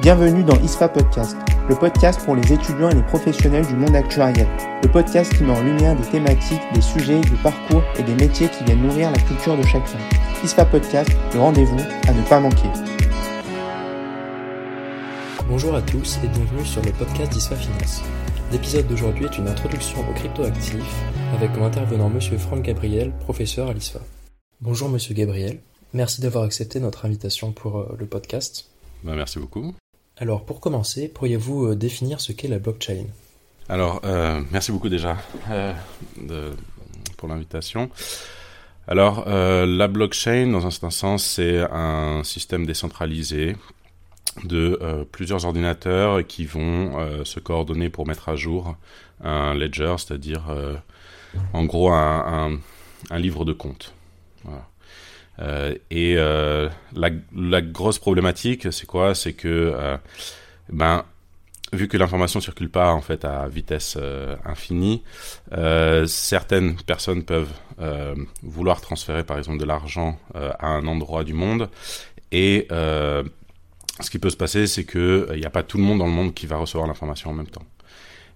Bienvenue dans ISFA Podcast, le podcast pour les étudiants et les professionnels du monde actuariel. Le podcast qui met en lumière des thématiques, des sujets, des parcours et des métiers qui viennent nourrir la culture de chacun. ISFA Podcast, le rendez-vous à ne pas manquer. Bonjour à tous et bienvenue sur le podcast d'ISFA Finance. L'épisode d'aujourd'hui est une introduction aux cryptoactifs avec comme intervenant Monsieur Franck Gabriel, professeur à l'ISFA. Bonjour Monsieur Gabriel, merci d'avoir accepté notre invitation pour euh, le podcast. Ben, merci beaucoup. Alors, pour commencer, pourriez-vous euh, définir ce qu'est la blockchain? Alors, euh, merci beaucoup déjà euh, pour l'invitation. Alors, la blockchain, dans un certain sens, c'est un système décentralisé de plusieurs ordinateurs qui vont se coordonner pour mettre à jour un ledger, c'est-à-dire en gros un, un, livre de compte. Euh, et euh, la, la, grosse problématique, c'est quoi? C'est que, euh, ben, vu que l'information circule pas en fait à vitesse infinie, certaines personnes peuvent vouloir transférer par exemple de l'argent à un endroit du monde et ce qui peut se passer, c'est que il n'y a pas tout le monde dans le monde qui va recevoir l'information en même temps.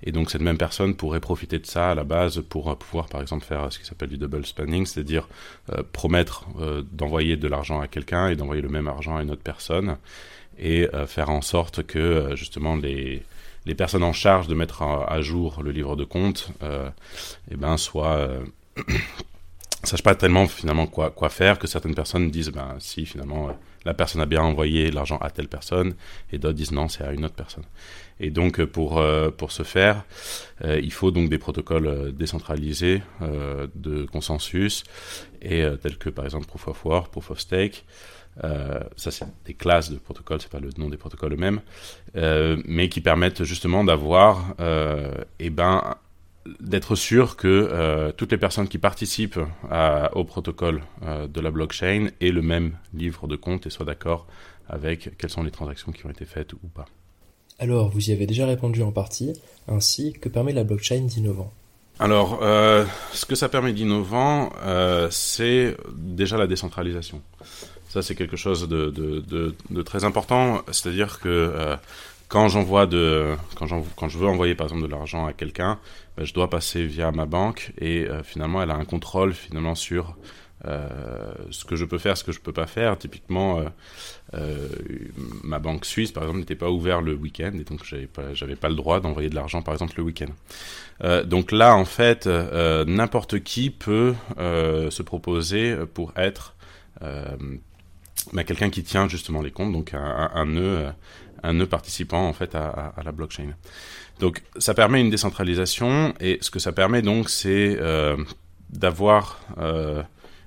Et donc cette même personne pourrait profiter de ça à la base pour euh, pouvoir par exemple faire ce qui s'appelle du double spending, c'est-à-dire euh, promettre euh, d'envoyer de l'argent à quelqu'un et d'envoyer le même argent à une autre personne et euh, faire en sorte que euh, justement les, les personnes en charge de mettre à, à jour le livre de compte eh ben, soient sachent pas tellement finalement quoi, quoi faire, que certaines personnes disent ben si finalement la personne a bien envoyé l'argent à telle personne et d'autres disent non c'est à une autre personne. Et donc pour euh, pour ce faire, euh, il faut donc des protocoles euh, décentralisés de consensus et tels que par exemple proof of work, proof of stake. ça c'est des classes de protocoles, c'est pas le nom des protocoles eux-mêmes, mais qui permettent justement d'avoir et ben d'être sûr que euh, toutes les personnes qui participent à, au protocole euh, de la blockchain aient le même livre de compte et soient d'accord avec quelles sont les transactions qui ont été faites ou pas. Alors, vous y avez déjà répondu en partie. Ainsi, que permet la blockchain d'innovant Alors, euh, ce que ça permet d'innovant, c'est déjà la décentralisation. Ça, c'est quelque chose de, de, de, de très important. C'est-à-dire que quand j'envoie de quand, quand je veux envoyer par exemple de l'argent à quelqu'un, ben, je dois passer via ma banque et euh, finalement elle a un contrôle finalement sur euh, ce que je peux faire, ce que je peux pas faire. Typiquement, euh, ma banque suisse, par exemple, n'était pas ouverte le week-end et donc j'avais pas, pas le droit d'envoyer de l'argent, par exemple, le week-end. Donc là, en fait, n'importe qui peut se proposer pour être bah, quelqu'un qui tient justement les comptes, donc un nœud, un nœud participant en fait à, la blockchain. Donc ça permet une décentralisation et ce que ça permet donc c'est euh, d'avoir euh,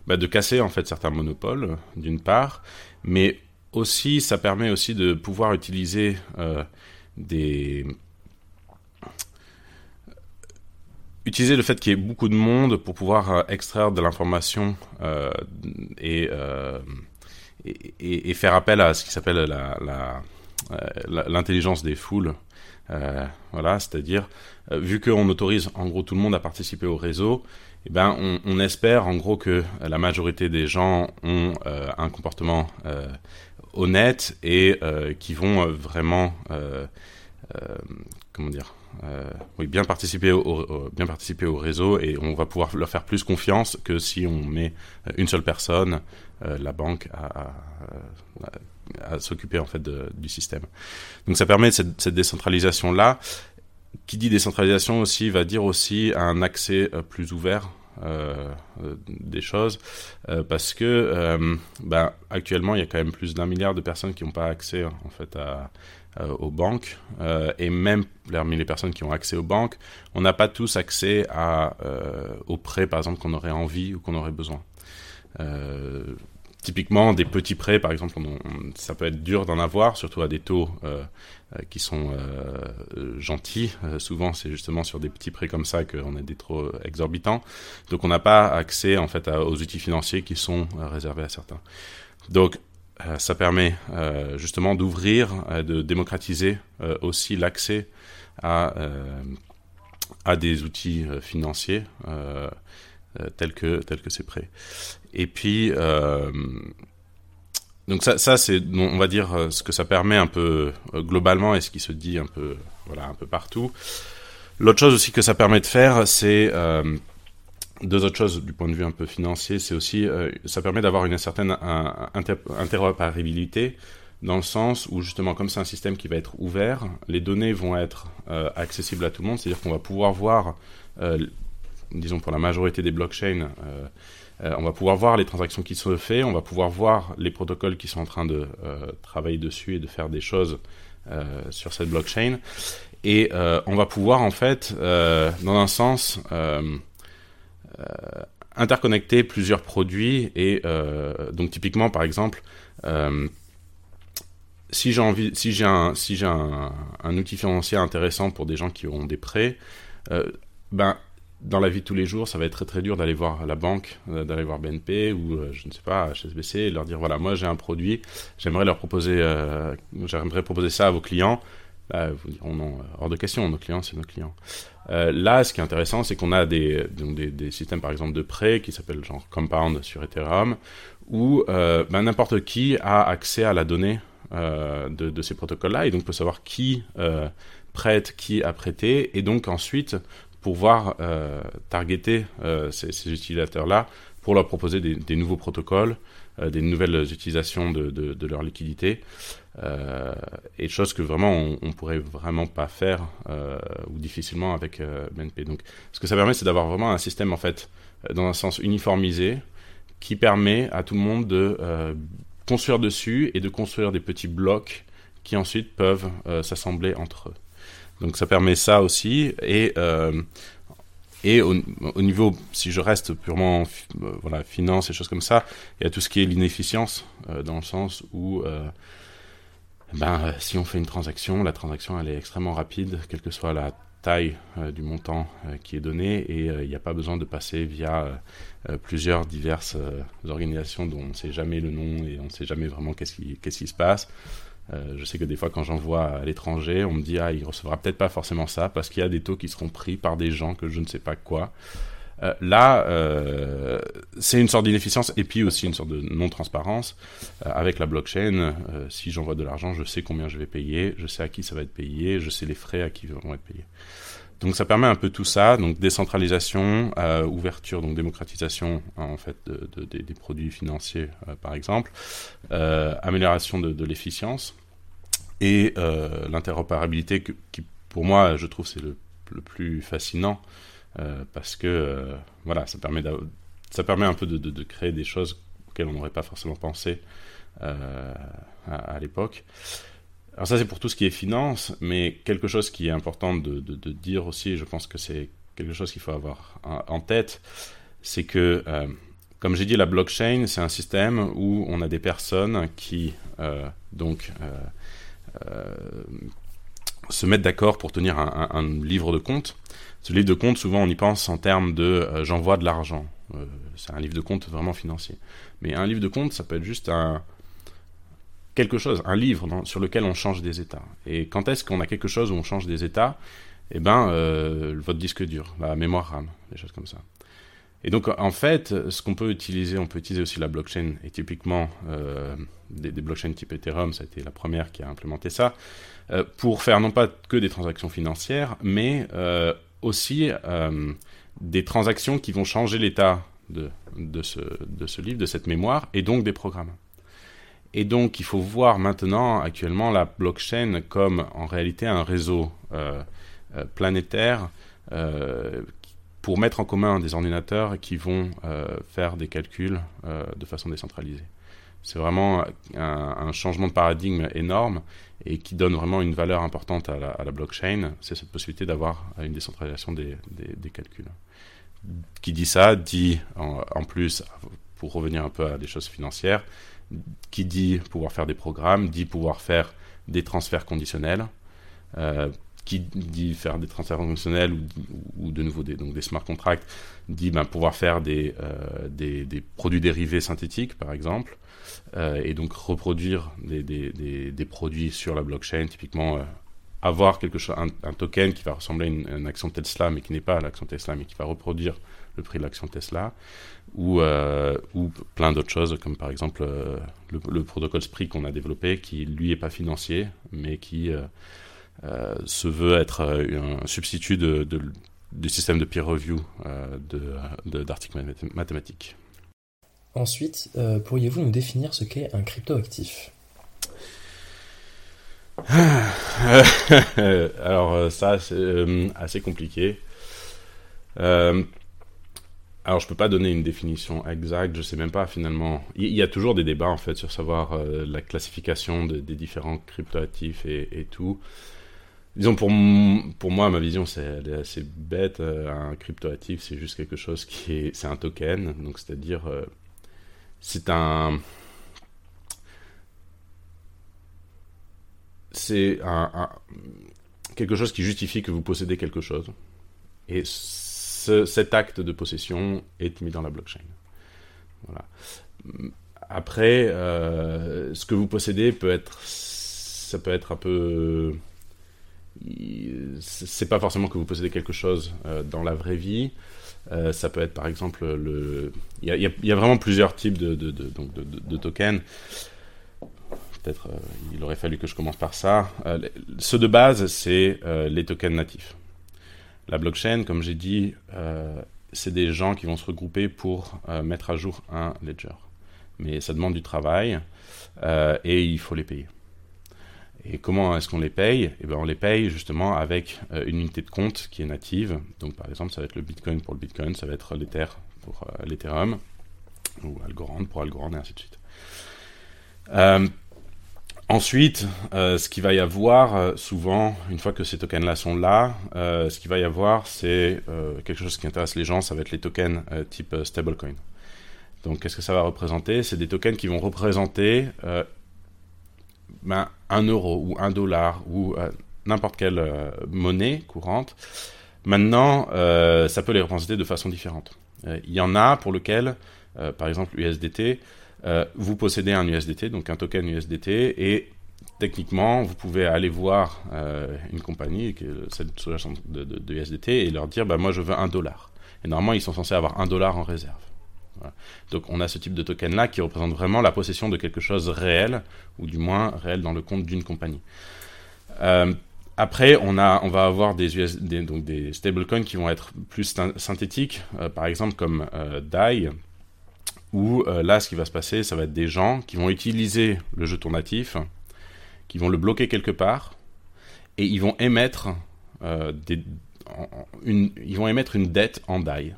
bah, de casser en fait certains monopoles d'une part, mais aussi ça permet aussi de pouvoir utiliser euh, des utiliser le fait qu'il y ait beaucoup de monde pour pouvoir extraire de l'information et, et, faire appel à ce qui s'appelle la l'intelligence des foules. Euh, voilà, c'est-à-dire, euh, vu qu'on autorise en gros tout le monde à participer au réseau, eh ben, on, espère en gros que la majorité des gens ont euh, un comportement euh, honnête et euh, qui vont vraiment, comment dire, oui, bien participer au, bien participer au réseau et on va pouvoir leur faire plus confiance que si on met une seule personne, la banque, à à s'occuper en fait du système. Donc ça permet cette, décentralisation là. Qui dit décentralisation aussi va dire aussi un accès euh, plus ouvert euh, des choses euh, parce que euh, ben, actuellement il y a quand même plus d'un milliard de personnes qui n'ont pas accès en fait aux banques et même parmi les personnes qui ont accès aux banques on n'a pas tous accès à aux prêts par exemple qu'on aurait envie ou qu'on aurait besoin typiquement des petits prêts, par exemple, ça peut être dur d'en avoir, surtout à des taux euh, euh qui sont euh, gentils. Souvent, c'est justement sur des petits prêts comme ça qu'on a des taux exorbitants. Donc, on n'a pas accès en fait aux outils financiers qui sont réservés à certains. Donc, ça permet justement d'ouvrir, de démocratiser aussi l'accès à à des outils financiers que tels que ces prêts. Et puis, euh, donc ça, ça c'est, on va dire, ce que ça permet un peu globalement et ce qui se dit un peu, voilà, un peu partout. L'autre chose aussi que ça permet de faire, c'est deux autres choses du point de vue un peu financier, c'est aussi, ça permet d'avoir une certaine interopérabilité dans le sens où justement comme c'est un système qui va être ouvert, les données vont être euh, accessibles à tout le monde, c'est-à-dire qu'on va pouvoir voir, euh, disons pour la majorité des blockchains, euh, on va pouvoir voir les transactions qui sont faites, on va pouvoir voir les protocoles qui sont en train de travailler dessus et de faire des choses sur cette blockchain, et on va pouvoir en fait, dans un sens, interconnecter plusieurs produits et donc typiquement par exemple si j'ai si un, si j'ai un, outil financier intéressant pour des gens qui ont des prêts, euh, ben dans la vie de tous les jours, ça va être très très dur d'aller voir la banque, euh, d'aller voir BNP ou euh, je ne sais pas HSBC et leur dire voilà moi j'ai un produit, j'aimerais leur proposer, j'aimerais proposer ça à vos clients. Là, vous diront non, hors de question, nos clients c'est nos clients. là, ce qui est intéressant, c'est qu'on a des, des, des, systèmes par exemple de prêts qui s'appellent genre Compound sur Ethereum, où ben, n'importe qui a accès à la donnée euh, de, ces protocoles-là, et donc peut savoir qui euh, prête, qui a prêté, et donc ensuite pouvoir euh, targeter ces, utilisateurs-là pour leur proposer des, nouveaux protocoles, des nouvelles utilisations de, leur liquidité, et choses que vraiment on, on pourrait vraiment pas faire ou difficilement avec BNP. Donc, ce que ça permet, c'est d'avoir vraiment un système en fait dans un sens uniformisé qui permet à tout le monde de construire dessus et de construire des petits blocs qui ensuite peuvent euh, s'assembler entre eux. Donc ça permet ça aussi et euh, et au, niveau, si je reste purement euh, voilà finance et choses comme ça, il y a tout ce qui est l'inefficience dans le sens où ben si on fait une transaction, la transaction elle est extrêmement rapide, quelle que soit la taille du montant qui est donné et il n'y a pas besoin de passer via euh, plusieurs diverses euh, organisations dont on ne sait jamais le nom et on ne sait jamais vraiment qu'est-ce qui, qu'est-ce qui se passe. Euh, je sais que des fois, quand j'envoie à l'étranger, on me dit ah il recevra peut-être pas forcément ça parce qu'il y a des taux qui seront pris par des gens que je ne sais pas quoi. là, c'est une sorte d'inefficience et puis aussi une sorte de non-transparence. avec la blockchain, si j'envoie de l'argent, je sais combien je vais payer, je sais à qui ça va être payé, je sais les frais à qui vont être payés. Donc ça permet un peu tout ça, donc décentralisation, euh, ouverture, donc démocratisation hein, en fait de, des produits financiers euh, par exemple, euh, amélioration de, l'efficience et l'interopérabilité qui pour moi je trouve c'est le, plus fascinant parce que voilà ça permet ça permet un peu de, créer des choses auxquelles on n'aurait pas forcément pensé à l'époque. Alors ça c'est pour tout ce qui est finance, mais quelque chose qui est important de, dire aussi, je pense que c'est quelque chose qu'il faut avoir en tête, c'est que, euh, comme j'ai dit, la blockchain, c'est un système où on a des personnes qui, euh, donc, euh, se mettent d'accord pour tenir un, livre de compte. Ce livre de compte, souvent, on y pense en termes de j'envoie de l'argent. c'est un livre de compte vraiment financier. Mais un livre de compte, ça peut être juste un, quelque chose, un livre sur lequel on change des états. Et quand est-ce qu'on a quelque chose où on change des états? Eh ben, euh, votre disque dur, la mémoire RAM, des choses comme ça. Et donc, en fait, ce qu'on peut utiliser, on peut utiliser aussi la blockchain, et typiquement euh, des, blockchains type Ethereum, ça a été la première qui a implémenté ça, euh, pour faire non pas que des transactions financières, mais aussi des transactions qui vont changer l'état de, de, ce, de ce livre, de cette mémoire, et donc des programmes. Et donc, il faut voir maintenant, actuellement, la blockchain comme en réalité un réseau euh, euh, planétaire euh, pour mettre en commun des ordinateurs qui vont faire des calculs de façon décentralisée. C'est vraiment un, changement de paradigme énorme et qui donne vraiment une valeur importante à la, blockchain. C'est cette possibilité d'avoir une décentralisation des, calculs. Qui dit ça dit en plus, pour revenir un peu à des choses financières, qui dit pouvoir faire des programmes, dit pouvoir faire des transferts conditionnels, euh, qui dit faire des transferts conditionnels ou, de nouveau des, donc des smart contracts, dit ben, pouvoir faire des, euh, des, produits dérivés synthétiques, par exemple, euh, et donc reproduire des, produits sur la blockchain, typiquement avoir quelque chose, un, token qui va ressembler à une, action Tesla, mais qui n'est pas l'action Tesla, mais qui va reproduire le prix de l'action Tesla, ou, euh, ou plein d'autres choses, comme par exemple euh, le, protocole SPRI qu'on a développé, qui lui est pas financier, mais qui se veut être un substitut de, du système de peer review d'articles de, mathématiques. Ensuite, pourriez-vous nous définir ce qu'est un cryptoactif? Alors ça, c'est assez compliqué. Alors, je peux pas donner une définition exacte, je sais même pas finalement. Il y a toujours des débats en fait sur savoir euh, la classification des différents cryptoactifs et, et tout. Disons, pour, pour moi, ma vision, c'est assez bête. Euh, un cryptoactif, c'est juste quelque chose qui est. C'est un token, donc c'est-à-dire. Euh, c'est un. C'est un, quelque chose qui justifie que vous possédez quelque chose. Et cet acte de possession est mis dans la blockchain. Voilà. Après, euh, ce que vous possédez peut être, ça peut être un peu, c'est pas forcément que vous possédez quelque chose euh, dans la vraie vie. Euh, ça peut être par exemple le, il y, a, vraiment plusieurs types de, de, de tokens. Peut-être il aurait fallu que je commence par ça. ceux de base, c'est les tokens natifs. La blockchain, comme j'ai dit, euh, c'est des gens qui vont se regrouper pour euh, mettre à jour un ledger. Mais ça demande du travail euh, et il faut les payer. Et comment est-ce qu'on les paye? Eh bien, On les paye justement avec une unité de compte qui est native. Donc par exemple, ça va être le Bitcoin pour le Bitcoin, ça va être l'Ether pour l'Ethereum, ou Algorand pour Algorand, et ainsi de suite. Ensuite, euh, ce qu'il va y avoir, euh, souvent, une fois que ces tokens-là sont là, euh, ce qu'il va y avoir, c'est quelque chose qui intéresse les gens, ça va être les tokens type stablecoin. Donc, qu'est-ce que ça va représenter? C'est des tokens qui vont représenter ben, un euro ou un dollar ou n'importe quelle monnaie courante. Maintenant, ça peut les représenter de façon différente. Il y en a pour lequel, par exemple, USDT, euh, vous possédez un USDT, donc un token USDT, et techniquement, vous pouvez aller voir euh, une compagnie, celle de, de, de, USDT, et leur dire, bah, moi je veux un dollar. Et normalement, ils sont censés avoir un dollar en réserve. Donc on a ce type de token-là qui représente vraiment la possession de quelque chose réel, ou du moins réel dans le compte d'une compagnie. Euh, après, on, a, on va avoir des, stablecoins qui vont être plus synthétiques, par exemple comme DAI, où euh, là, ce qui va se passer, ça va être des gens qui vont utiliser le jeton natif, qui vont le bloquer quelque part, et ils vont émettre, euh, des, une, ils vont émettre une dette en DAI.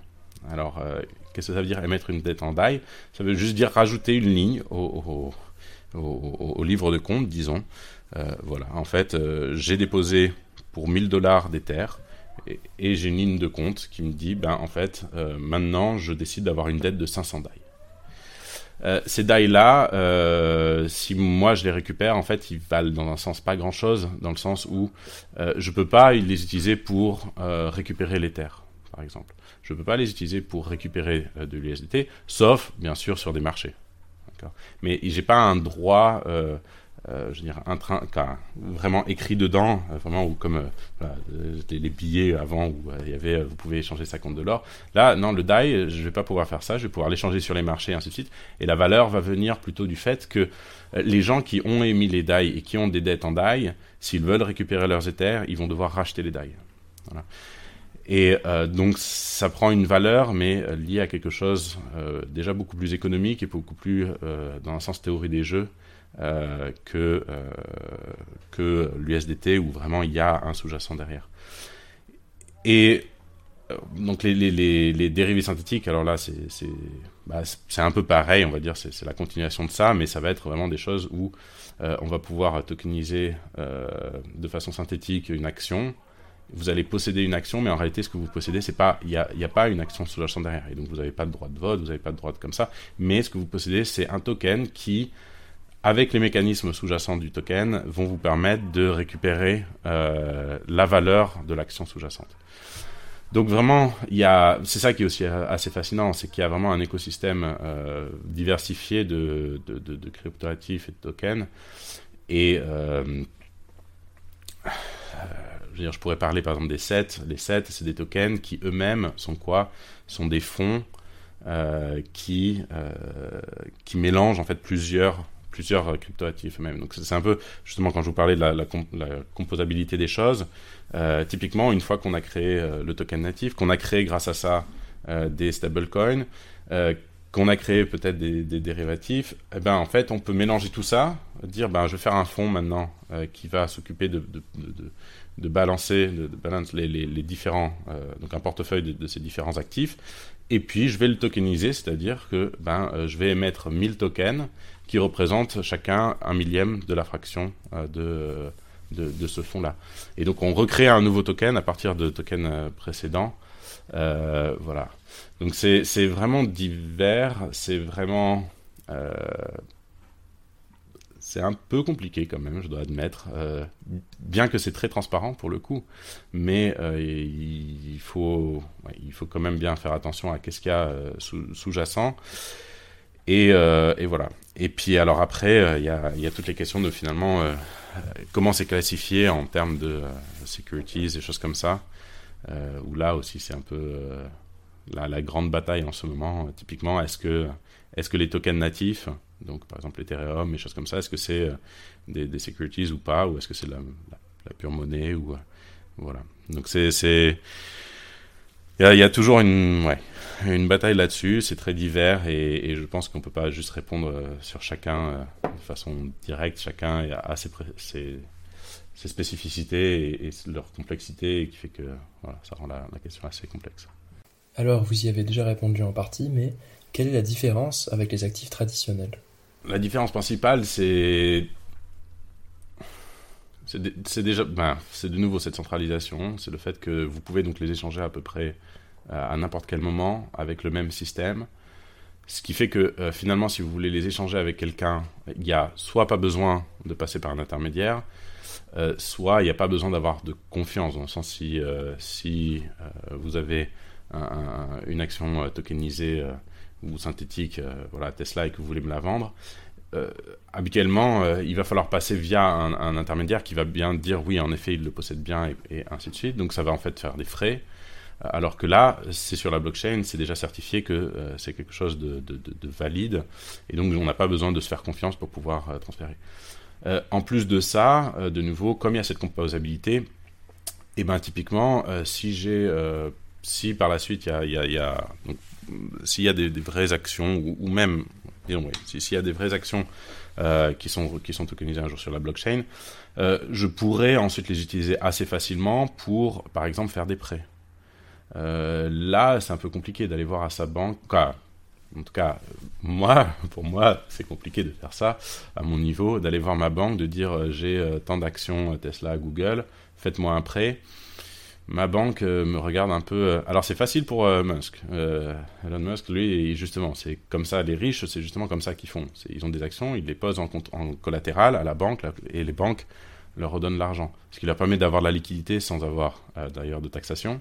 Alors, euh, qu'est-ce que ça veut dire émettre une dette en DAI Ça veut juste dire rajouter une ligne au, livre de compte, disons. voilà, en fait, j'ai déposé pour 1000 dollars d'Ether, et, et j'ai une ligne de compte qui me dit, ben en fait, maintenant je décide d'avoir une dette de 500 DAI. Euh, ces DAI-là, euh, si moi je les récupère, en fait, ils valent dans un sens pas grand-chose, dans le sens où euh, je peux pas les utiliser pour euh, récupérer l'Ether, par exemple. Je peux pas les utiliser pour récupérer de l'USDT, sauf, bien sûr, sur des marchés. Mais j'ai pas un droit je veux dire, un train, vraiment écrit dedans, euh, vraiment, ou comme euh, les, billets avant où il y avait, vous pouvez échanger ça contre de l'or. Là, non, le DAI, je vais pas pouvoir faire ça, je vais pouvoir l'échanger sur les marchés, ainsi de suite. Et la valeur va venir plutôt du fait que les gens qui ont émis les DAI et qui ont des dettes en DAI, s'ils veulent récupérer leurs Ethers, ils vont devoir racheter les DAI. Voilà. Et donc ça prend une valeur, mais liée à quelque chose déjà beaucoup plus économique et beaucoup plus dans un sens théorie des jeux euh, que, euh, que l'USDT où vraiment il y a un sous-jacent derrière. Et euh, donc les, les, les, dérivés synthétiques, alors là c'est bah, un peu pareil, on va dire, c'est la continuation de ça, mais ça va être vraiment des choses où on va pouvoir tokeniser de façon synthétique une action. Vous allez posséder une action, mais en réalité, ce que vous possédez, c'est pas, il n'y a, a, pas une action sous-jacente derrière. Et donc, vous n'avez pas de droit de vote, vous n'avez pas de droit de comme ça. Mais ce que vous possédez, c'est un token qui avec les mécanismes sous-jacents du token, vont vous permettre de récupérer euh, la valeur de l'action sous-jacente. Donc vraiment, il y a, c'est ça qui est aussi assez fascinant, c'est qu'il y a vraiment un écosystème euh, diversifié de, de, de, cryptoactifs et de tokens. Et euh, je, pourrais parler par exemple des sets. Les sets, c'est des tokens qui eux-mêmes sont quoi? Sont des fonds qui, qui mélangent en fait plusieurs plusieurs cryptoactifs même. Donc c'est un peu justement quand je vous parlais de la, composabilité des choses. typiquement, une fois qu'on a créé le token natif, qu'on a créé grâce à ça des stablecoins, qu'on a créé peut-être des, dérivatifs, eh ben, en fait, on peut mélanger tout ça, dire ben, je vais faire un fonds maintenant euh, qui va s'occuper de, de, de, de, balancer de, balance les, différents, euh, donc un portefeuille de, ces différents actifs, et puis je vais le tokeniser, c'est-à-dire que ben, euh, je vais émettre 1000 tokens qui représentent chacun un millième de la fraction de, de, ce fonds-là. Et donc on recrée un nouveau token à partir de tokens précédents. voilà. Donc c'est vraiment divers, c'est vraiment... Euh, c'est un peu compliqué quand même, je dois admettre, euh, bien que c'est très transparent pour le coup, mais euh, il, faut, il faut quand même bien faire attention à qu'est-ce qu'il y a sous-jacent. Et, et, voilà. Et puis alors après, il y a, y, toutes les questions de finalement comment c'est classifié en termes de securities et choses comme ça, où là aussi c'est un peu la, grande bataille en ce moment, euh, typiquement, est-ce que, les tokens natifs, donc par exemple Ethereum et choses comme ça, est-ce que c'est euh, des, securities ou pas, ou est-ce que c'est la, pure monnaie ou euh, voilà. Donc c'est il y, a toujours une ouais, une bataille là-dessus, c'est très divers et, je pense qu'on peut pas juste répondre sur chacun de façon directe. Chacun a ses, ses, spécificités et, leur complexité qui fait que voilà, ça rend la question assez complexe. Alors, vous y avez déjà répondu en partie, mais quelle est la différence avec les actifs traditionnels? La différence principale, c'est. C'est déjà. Ben, c'est de nouveau cette centralisation. C'est le fait que vous pouvez donc les échanger à peu près euh, à n'importe quel moment avec le même système. Ce qui fait que euh, finalement, si vous voulez les échanger avec quelqu'un, il n'y a soit pas besoin de passer par un intermédiaire, euh, soit il n'y a pas besoin d'avoir de confiance. Dans le sens si, si vous avez une action euh, tokenisée euh, ou synthétique, euh, voilà, Tesla, et que vous voulez me la vendre, habituellement, il va falloir passer via un, intermédiaire qui va bien dire oui, en effet, il le possède bien et, ainsi de suite. Donc ça va en fait faire des frais. Alors que là, c'est sur la blockchain, c'est déjà certifié que c'est quelque chose de, valide. Et donc on n'a pas besoin de se faire confiance pour pouvoir transférer. en plus de ça, de nouveau, comme il y a cette composabilité, et eh ben typiquement, si j'ai si par la suite il y a, s'il y a des, vraies actions ou, même s'il y a des vraies actions euh, qui sont qui un jour sur la blockchain, euh, je pourrais ensuite les utiliser assez facilement pour par exemple faire des prêts. Euh, là, c'est un peu compliqué d'aller voir à sa banque. en tout cas, moi, pour moi, c'est compliqué de faire ça à mon niveau, d'aller voir ma banque, de dire j'ai tant d'actions Tesla, Google, faites-moi un prêt ma banque euh, me regarde un peu. Euh, alors c'est facile pour euh, Musk. Elon Musk, lui, justement, c'est comme ça. Les riches, c'est justement comme ça qu'ils font. Ils ont des actions, ils les posent en, en collatéral à la banque, et les banques leur redonnent l'argent, ce qui leur permet d'avoir de la liquidité sans avoir d'ailleurs de taxation.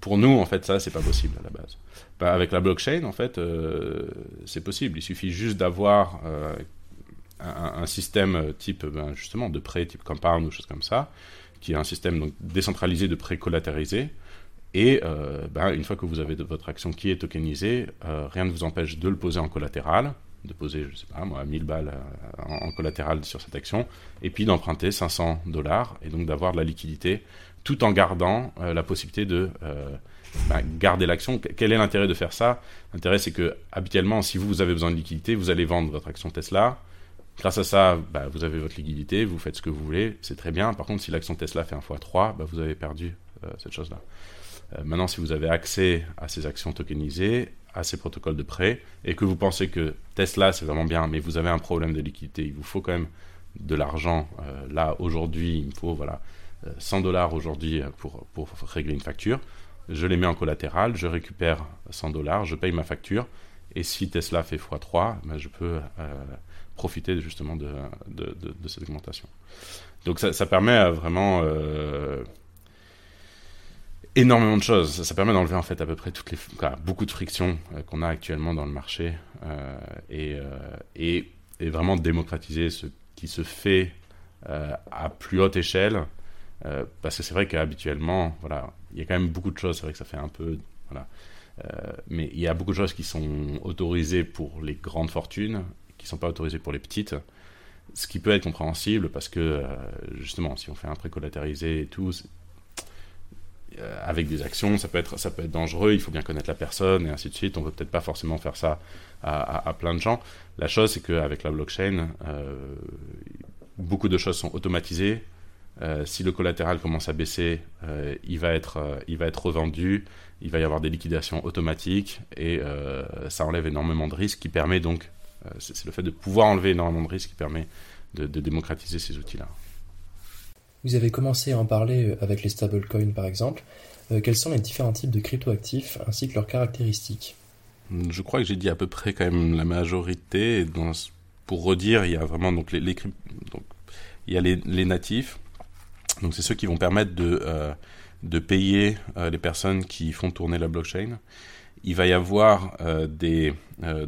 Pour nous, en fait, ça, c'est pas possible à la base. Bah, avec la blockchain, en fait, c'est possible. Il suffit juste d'avoir un, système type, ben, justement, de prêt type compound ou choses comme ça qui est un système donc, décentralisé de prêt collatérisé. Et euh, ben, une fois que vous avez votre action qui est tokenisée, euh, rien ne vous empêche de le poser en collatéral, de poser, je sais pas moi, 1000 balles euh, en, collatéral sur cette action, et puis d'emprunter 500 dollars, et donc d'avoir de la liquidité, tout en gardant la possibilité de ben, garder l'action. Quel est l'intérêt de faire ça? L'intérêt, c'est que habituellement, si vous avez besoin de liquidité, vous allez vendre votre action Tesla, Grâce à ça, bah, vous avez votre liquidité, vous faites ce que vous voulez, c'est très bien. Par contre, si l'action Tesla fait un fois 3, bah, vous avez perdu euh, cette chose-là. Euh, maintenant, si vous avez accès à ces actions tokenisées, à ces protocoles de prêt, et que vous pensez que Tesla, c'est vraiment bien, mais vous avez un problème de liquidité, il vous faut quand même de l'argent. Euh, là, aujourd'hui, il me faut voilà, 100 dollars aujourd'hui pour, pour régler une facture. Je les mets en collatéral, je récupère 100 dollars, je paye ma facture, et si Tesla fait x3, bah, je peux profiter justement de, cette augmentation. Donc ça, permet vraiment euh, énormément de choses. Ça, permet d'enlever en fait à peu près toutes les, beaucoup de frictions euh, qu'on a actuellement dans le marché euh, et, et, et, vraiment démocratiser ce qui se fait à plus haute échelle parce que c'est vrai qu'habituellement, voilà, il y a quand même beaucoup de choses. C'est vrai que ça fait un peu, voilà, mais il y a beaucoup de choses qui sont autorisées pour les grandes fortunes, qui ne sont pas autorisées pour les petites. Ce qui peut être compréhensible parce que, justement, si on fait un prêt collatéralisé et tout, euh, avec des actions, ça peut, être, ça peut être dangereux, il faut bien connaître la personne et ainsi de suite. On ne peut peut-être pas forcément faire ça à, plein de gens. La chose, c'est qu'avec la blockchain, euh, beaucoup de choses sont automatisées. Euh, si le collatéral commence à baisser, il, va être, il va être revendu, il va y avoir des liquidations automatiques et ça enlève énormément de risques qui permet donc, c'est le fait de pouvoir enlever énormément de risques qui permet de démocratiser ces outils-là. Vous avez commencé à en parler euh, avec les stablecoins par exemple. Euh, quels sont les différents types de cryptoactifs ainsi que leurs caractéristiques? Je crois que j'ai dit à peu près quand même la majorité. pour redire, il y a vraiment donc les, donc, il y a les, natifs. Donc c'est ceux qui vont permettre de, euh, de payer les personnes qui font tourner la blockchain. Il va y avoir des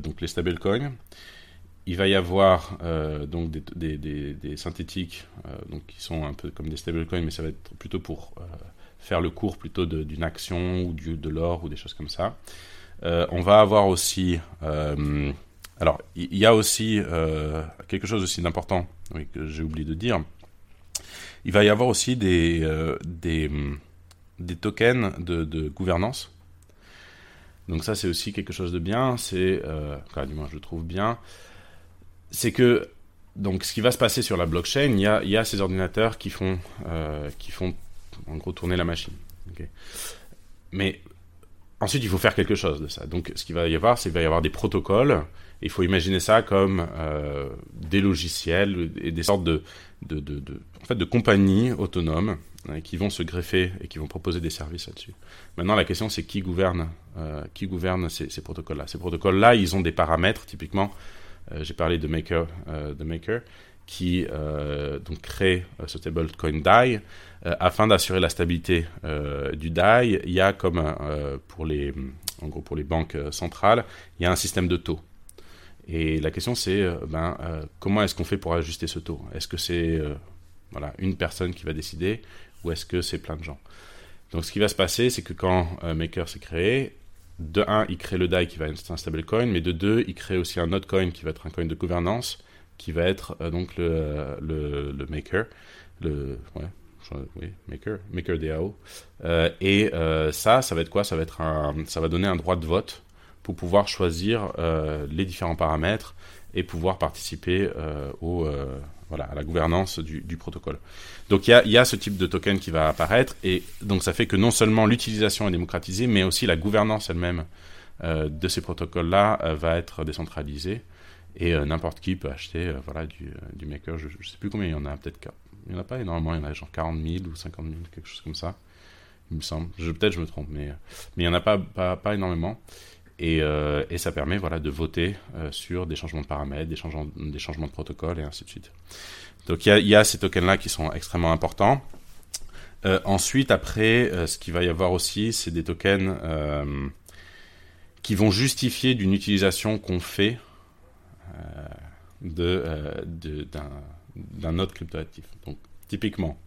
donc les stablecoins il va y avoir euh, donc des, des, synthétiques euh, qui sont un peu comme des stablecoins, mais ça va être plutôt pour euh, faire le cours plutôt d'une action ou de l'or ou des choses comme ça. on va avoir aussi, alors il y, a aussi quelque chose aussi d'important que j'ai oublié de dire. Il va y avoir aussi des, des, des tokens de, gouvernance. Donc ça c'est aussi quelque chose de bien. C'est, enfin, du moins je le trouve bien c'est que donc ce qui va se passer sur la blockchain, il y a, y a ces ordinateurs qui font, euh, qui font en gros tourner la machine. Mais ensuite, il faut faire quelque chose de ça. Donc ce qu'il va y avoir, c'est qu'il va y avoir des protocoles. il faut imaginer ça comme euh, des logiciels et des sortes de, de, en fait, de compagnies autonomes euh, qui vont se greffer et qui vont proposer des services là-dessus. Maintenant, la question, c'est qui gouverne, qui gouverne ces, protocoles-là? Ces protocoles-là, ils ont des paramètres, typiquement euh, j'ai parlé de Maker, euh, de Maker qui euh, donc crée ce stablecoin DAI afin d'assurer la stabilité du DAI. Il y a comme pour les, en gros pour les banques centrales, il y a un système de taux. Et la question c'est ben, comment est-ce qu'on fait pour ajuster ce taux? Est-ce que c'est voilà, une personne qui va décider ou est-ce que c'est plein de gens? Donc ce qui va se passer, c'est que quand Maker s'est créé, de 1, il crée le DAI qui va être un stablecoin, mais de 2, il crée aussi un autre coin qui va être un coin de gouvernance, qui va être euh, donc le, le, maker, le, maker, maker DAO. Euh, et euh, ça, ça va être quoi? Ça va, être un, ça va donner un droit de vote pour pouvoir choisir les différents paramètres et pouvoir participer au voilà, à la gouvernance du, protocole. Donc il y a, ce type de token qui va apparaître, et donc ça fait que non seulement l'utilisation est démocratisée, mais aussi la gouvernance elle-même euh, de ces protocoles-là euh, va être décentralisée, et euh, n'importe qui peut acheter voilà, du, du maker. Je ne sais plus combien il y en a, peut-être il n'y en a pas énormément, il y en a genre 40 000 ou 50 000, quelque chose comme ça, il me semble. Peut-être je me trompe, mais, mais il n'y en a pas, pas énormément. Et, et, ça permet voilà, de voter sur des changements de paramètres, des changements, des changements de protocole et ainsi de suite. Donc il y a, ces tokens-là qui sont extrêmement importants. Euh, ensuite, après, euh, ce qu'il va y avoir aussi, c'est des tokens euh, qui vont justifier d'une utilisation qu'on fait d'un autre cryptoactif. Donc, typiquement,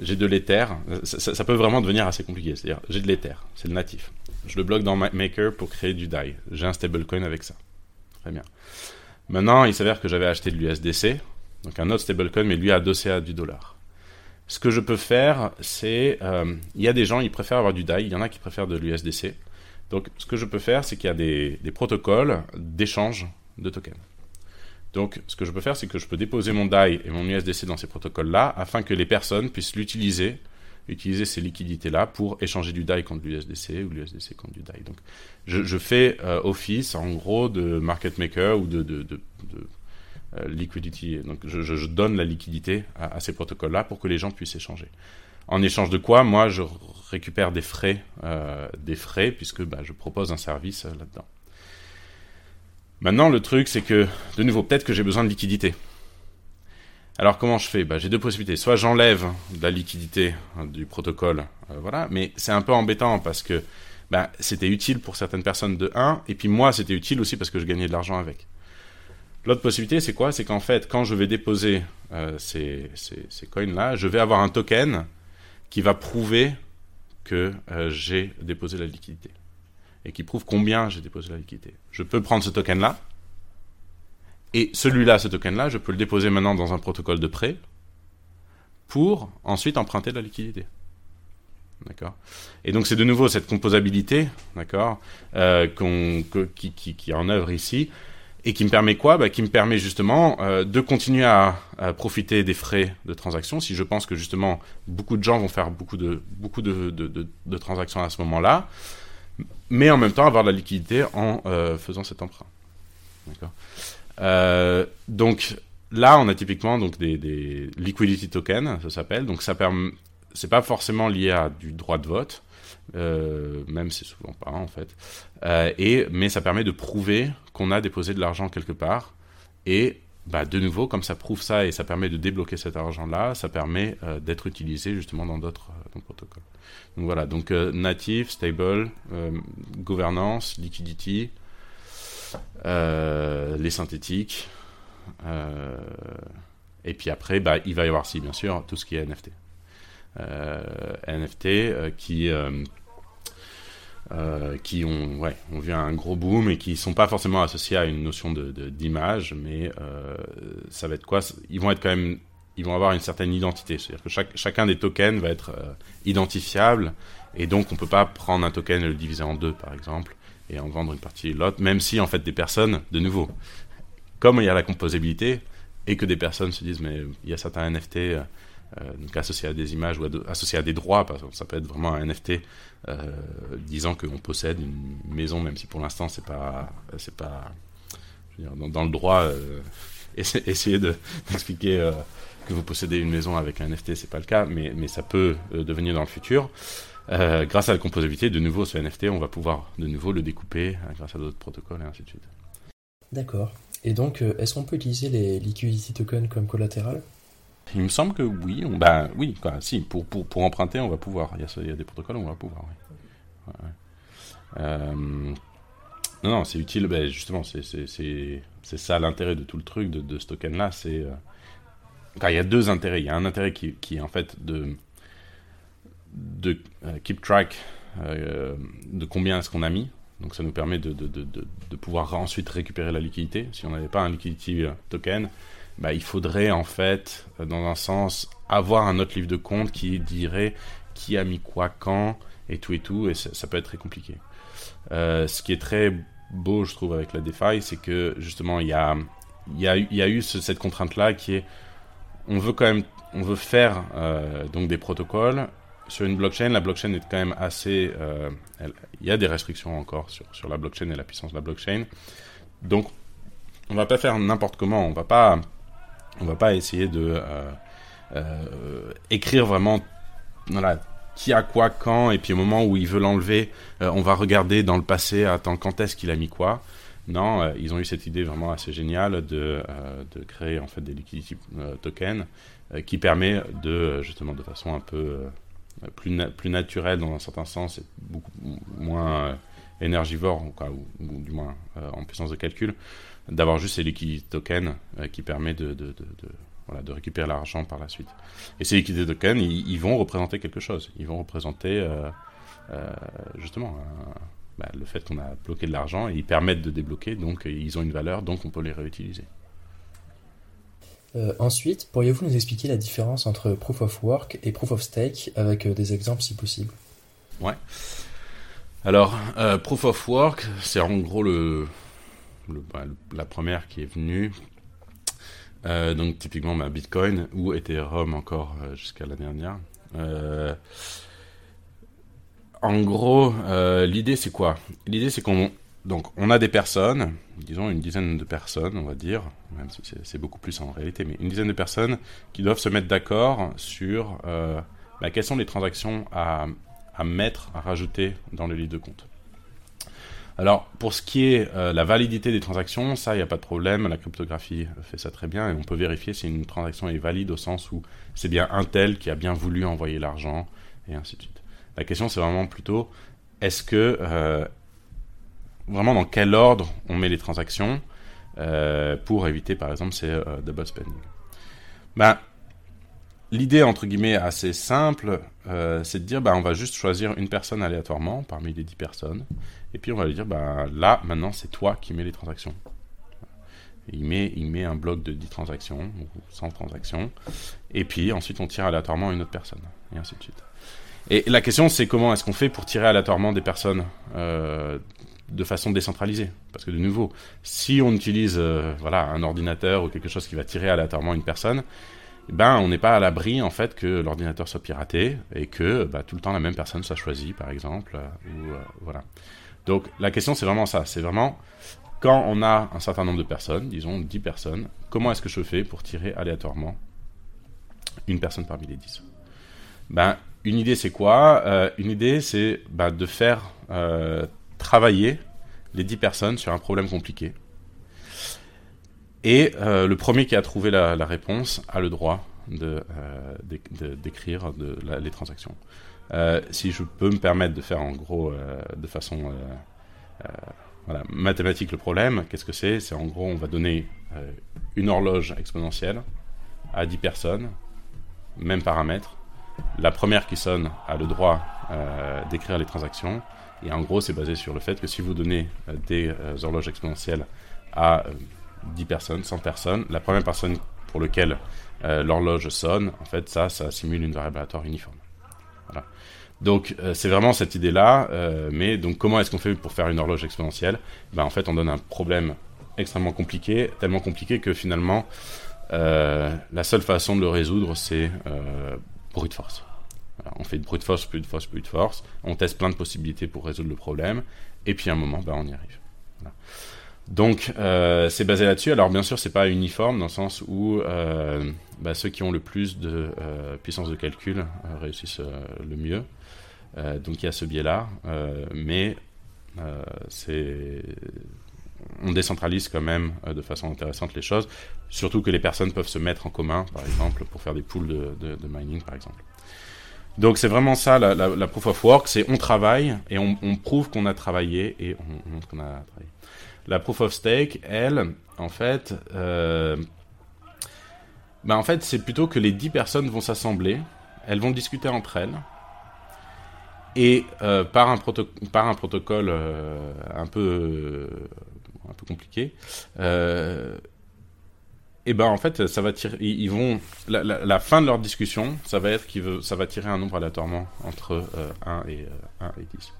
j'ai de l'Ether. Ça, ça, peut vraiment devenir assez compliqué. C'est-à-dire, j'ai de l'Ether, c'est le natif. Je le bloque dans Maker pour créer du DAI. J'ai un stablecoin avec ça. Très bien. Maintenant, il s'avère que j'avais acheté de l'USDC donc un autre stablecoin, mais lui adossé à du dollar. Ce que je peux faire, c'est, euh, il y a des gens, ils préfèrent avoir du DAI, il y en a qui préfèrent de l'USDC. Donc ce que je peux faire, c'est qu'il y a des, protocoles d'échange de tokens. Donc ce que je peux faire, c'est que je peux déposer mon DAI et mon USDC dans ces protocoles-là, afin que les personnes puissent l'utiliser, utiliser ces liquidités-là pour échanger du DAI contre l'USDC ou l'USDC contre du DAI. Donc je, fais euh, office, en gros, de market maker ou de, de, euh, liquidity. Donc je, donne la liquidité à, ces protocoles-là pour que les gens puissent échanger. En échange de quoi, moi, je récupère des frais, euh, des frais puisque bah, je propose un service là-dedans. Maintenant, le truc, c'est que, de nouveau, peut-être que j'ai besoin de liquidité. Alors comment je fais? Bah, J'ai deux possibilités. Soit j'enlève la liquidité hein, du protocole, voilà, mais c'est un peu embêtant parce que bah, c'était utile pour certaines personnes de 1, et puis moi c'était utile aussi parce que je gagnais de l'argent avec. L'autre possibilité, c'est quoi? C'est qu'en fait, quand je vais déposer ces, ces coins-là, je vais avoir un token qui va prouver que j'ai déposé la liquidité et qui prouve combien j'ai déposé la liquidité. Je peux prendre ce token-là, et celui-là, ce token-là, je peux le déposer maintenant dans un protocole de prêt pour ensuite emprunter de la liquidité. D'accord? Et donc c'est de nouveau cette composabilité, d'accord, euh, qui, est en œuvre ici, et qui me permet quoi? Bah, Qui me permet justement euh, de continuer à, profiter des frais de transaction. Si je pense que justement beaucoup de gens vont faire beaucoup de, beaucoup de, transactions à ce moment-là, mais en même temps avoir de la liquidité en euh, faisant cet emprunt. Euh, donc là, on a typiquement donc des, liquidity tokens, ça s'appelle. Donc ça permet, c'est pas forcément lié à du droit de vote, euh, même c'est souvent pas en fait. et mais ça permet de prouver qu'on a déposé de l'argent quelque part et bah, de nouveau, comme ça prouve ça et ça permet de débloquer cet argent-là, ça permet euh, d'être utilisé justement dans d'autres euh, protocoles. Donc voilà, donc euh, native, stable, gouvernance, liquidity, les synthétiques, et puis après, bah, il va y avoir, si bien sûr, tout ce qui est NFT. NFT qui euh, qui ont, ouais, ont vu un gros boom et qui ne sont pas forcément associés à une notion de, d'image, mais euh, ça va être quoi? Ils vont être quand même, ils vont avoir une certaine identité. C'est-à-dire que chacun des tokens va être euh, identifiable et donc on peut pas prendre un token et le diviser en deux, par exemple, et en vendre une partie et l'autre, même si en fait des personnes, de nouveau, comme il y a la composabilité et que des personnes se disent mais il y a certains NFT euh, donc associé à des images ou associé à des droits, parce que ça peut être vraiment un NFT euh, disant qu'on possède une maison, même si pour l'instant c'est pas, c'est pas, dans, le droit, euh, essayer d'expliquer euh, que vous possédez une maison avec un NFT, c'est pas le cas, mais, mais ça peut devenir dans le futur. Grâce à la composabilité, de nouveau, ce NFT, on va pouvoir de nouveau le découper grâce à d'autres protocoles et ainsi de suite. D'accord. Et donc, est-ce qu'on peut utiliser les liquidity tokens comme collatéral? Il me semble que oui. bah oui, quoi, si, pour, pour, pour emprunter, on va pouvoir. Il y, a, il y, a, des protocoles, on va pouvoir, oui. Euh, non, non, c'est utile. Ben, justement, c'est ça l'intérêt de tout le truc, de, de ce token-là. C'est. Euh, il y a deux intérêts. Il y a un intérêt qui, qui est en fait de, de euh, keep track de combien est-ce qu'on a mis. Donc ça nous permet de, de, de, pouvoir ensuite récupérer la liquidité. Si on n'avait pas un liquidity token, bah, il faudrait en fait, euh, dans un sens, avoir un autre livre de compte qui dirait qui a mis quoi quand et tout et tout, et ça, peut être très compliqué. Euh, ce qui est très beau, je trouve, avec la DeFi, c'est que justement, il y a, y, a, y a eu cette contrainte-là qui est, on veut quand même, on veut faire euh, donc des protocoles sur une blockchain. La blockchain est quand même assez, il y a des restrictions encore sur, sur la blockchain et la puissance de la blockchain. Donc, on va pas faire n'importe comment. On va pas on va pas essayer de euh, euh, écrire vraiment voilà, qui a quoi quand, et puis au moment où il veut l'enlever, euh, on va regarder dans le passé, attends, quand est-ce qu'il a mis quoi. Non, ils ont eu cette idée vraiment assez géniale de, de créer en fait des liquidity tokens qui permet de, justement, de façon un peu plus, plus naturelle dans un certain sens et beaucoup moins énergivore, ou, du moins en puissance de calcul, d'avoir juste ces liquidity tokens euh, qui permet de, de, voilà, de récupérer l'argent par la suite. Et ces liquidity tokens, ils, vont représenter quelque chose. Ils vont représenter euh, euh, justement bah, le fait qu'on a bloqué de l'argent et ils permettent de débloquer, donc ils ont une valeur, donc on peut les réutiliser. Ensuite, pourriez-vous nous expliquer la différence entre Proof of Work et Proof of Stake avec des exemples si possible? Ouais. Alors, Proof of Work, c'est en gros le, bah, la première qui est venue. Euh, donc typiquement ma Bitcoin ou Ethereum encore euh, jusqu'à la dernière. Euh, en gros, l'idée c'est quoi? L'idée c'est qu'on donc on a des personnes, disons une dizaine de personnes, on va dire, même si c'est beaucoup plus en réalité, mais une dizaine de personnes qui doivent se mettre d'accord sur bah, quelles sont les transactions à, mettre, à rajouter dans le livre de compte. Alors, pour ce qui est euh, la validité des transactions, ça, il n'y a pas de problème. La cryptographie fait ça très bien et on peut vérifier si une transaction est valide au sens où c'est bien un tel qui a bien voulu envoyer l'argent et ainsi de suite. La question, c'est vraiment plutôt est-ce que euh, vraiment dans quel ordre on met les transactions euh, pour éviter, par exemple, ces double spending. Ben, l'idée entre guillemets assez simple, euh, c'est de dire ben, on va juste choisir une personne aléatoirement parmi les 10 personnes, et puis on va lui dire ben, là maintenant c'est toi qui mets les transactions. Il met, il met un bloc de 10 transactions ou 100 transactions, et puis ensuite on tire aléatoirement une autre personne, et ainsi de suite. Et la question c'est comment est-ce qu'on fait pour tirer aléatoirement des personnes euh, de façon décentralisée. Parce que de nouveau, si on utilise euh, voilà, un ordinateur ou quelque chose qui va tirer aléatoirement une personne, ben, on n'est pas à l'abri en fait que l'ordinateur soit piraté et que bah, tout le temps la même personne soit choisie, par exemple. Euh, euh, voilà. Donc la question c'est vraiment ça, c'est vraiment quand on a un certain nombre de personnes, disons 10 personnes, comment est-ce que je fais pour tirer aléatoirement une personne parmi les 10 ben, Une idée c'est quoi? Une idée c'est ben, de faire travailler les 10 personnes sur un problème compliqué. Et euh, le premier qui a trouvé la, réponse a le droit de, euh, d'écrire les transactions. Euh, si je peux me permettre de faire en gros de façon mathématique le problème, qu'est-ce que c'est? C'est en gros on va donner une horloge exponentielle à 10 personnes, même paramètre. La première qui sonne a le droit d'écrire les transactions et en gros, c'est basé sur le fait que si vous donnez euh, des euh, horloges exponentielles à 10 euh, personnes, 100 personnes, la première personne pour laquelle l'horloge sonne, en fait, ça, ça simule une variable aléatoire uniforme. Donc, c'est vraiment cette idée-là. mais donc, comment est-ce qu'on fait pour faire une horloge exponentielle? Ben, En fait, on donne un problème extrêmement compliqué, tellement compliqué que finalement, la seule façon de le résoudre, c'est brute force on fait de brute force, brute force, brute force. On teste plein de possibilités pour résoudre le problème. Et puis à un moment, bah, on y arrive. Donc euh, c'est basé là-dessus. Alors bien sûr, c'est pas uniforme dans le sens où euh, bah, ceux qui ont le plus de euh, puissance de calcul réussissent le mieux. donc il y a ce biais-là, mais on décentralise quand même de façon intéressante les choses, surtout que les personnes peuvent se mettre en commun, par exemple, pour faire des pools de mining, par exemple. Donc c'est vraiment ça la, proof of work, c'est on travaille et on, prouve qu'on a travaillé et on, montre qu'on a travaillé. La proof of stake, elle, en fait, euh, ben en fait c'est plutôt que les 10 personnes vont s'assembler, elles vont discuter entre elles et euh, par, un par un protocole euh, un peu un peu compliqué. Et ben en fait, ça va tirer. Ils vont la, fin de leur discussion, ça va être qu'il ça va tirer un nombre aléatoirement entre 1 euh, et 1 euh, et 10.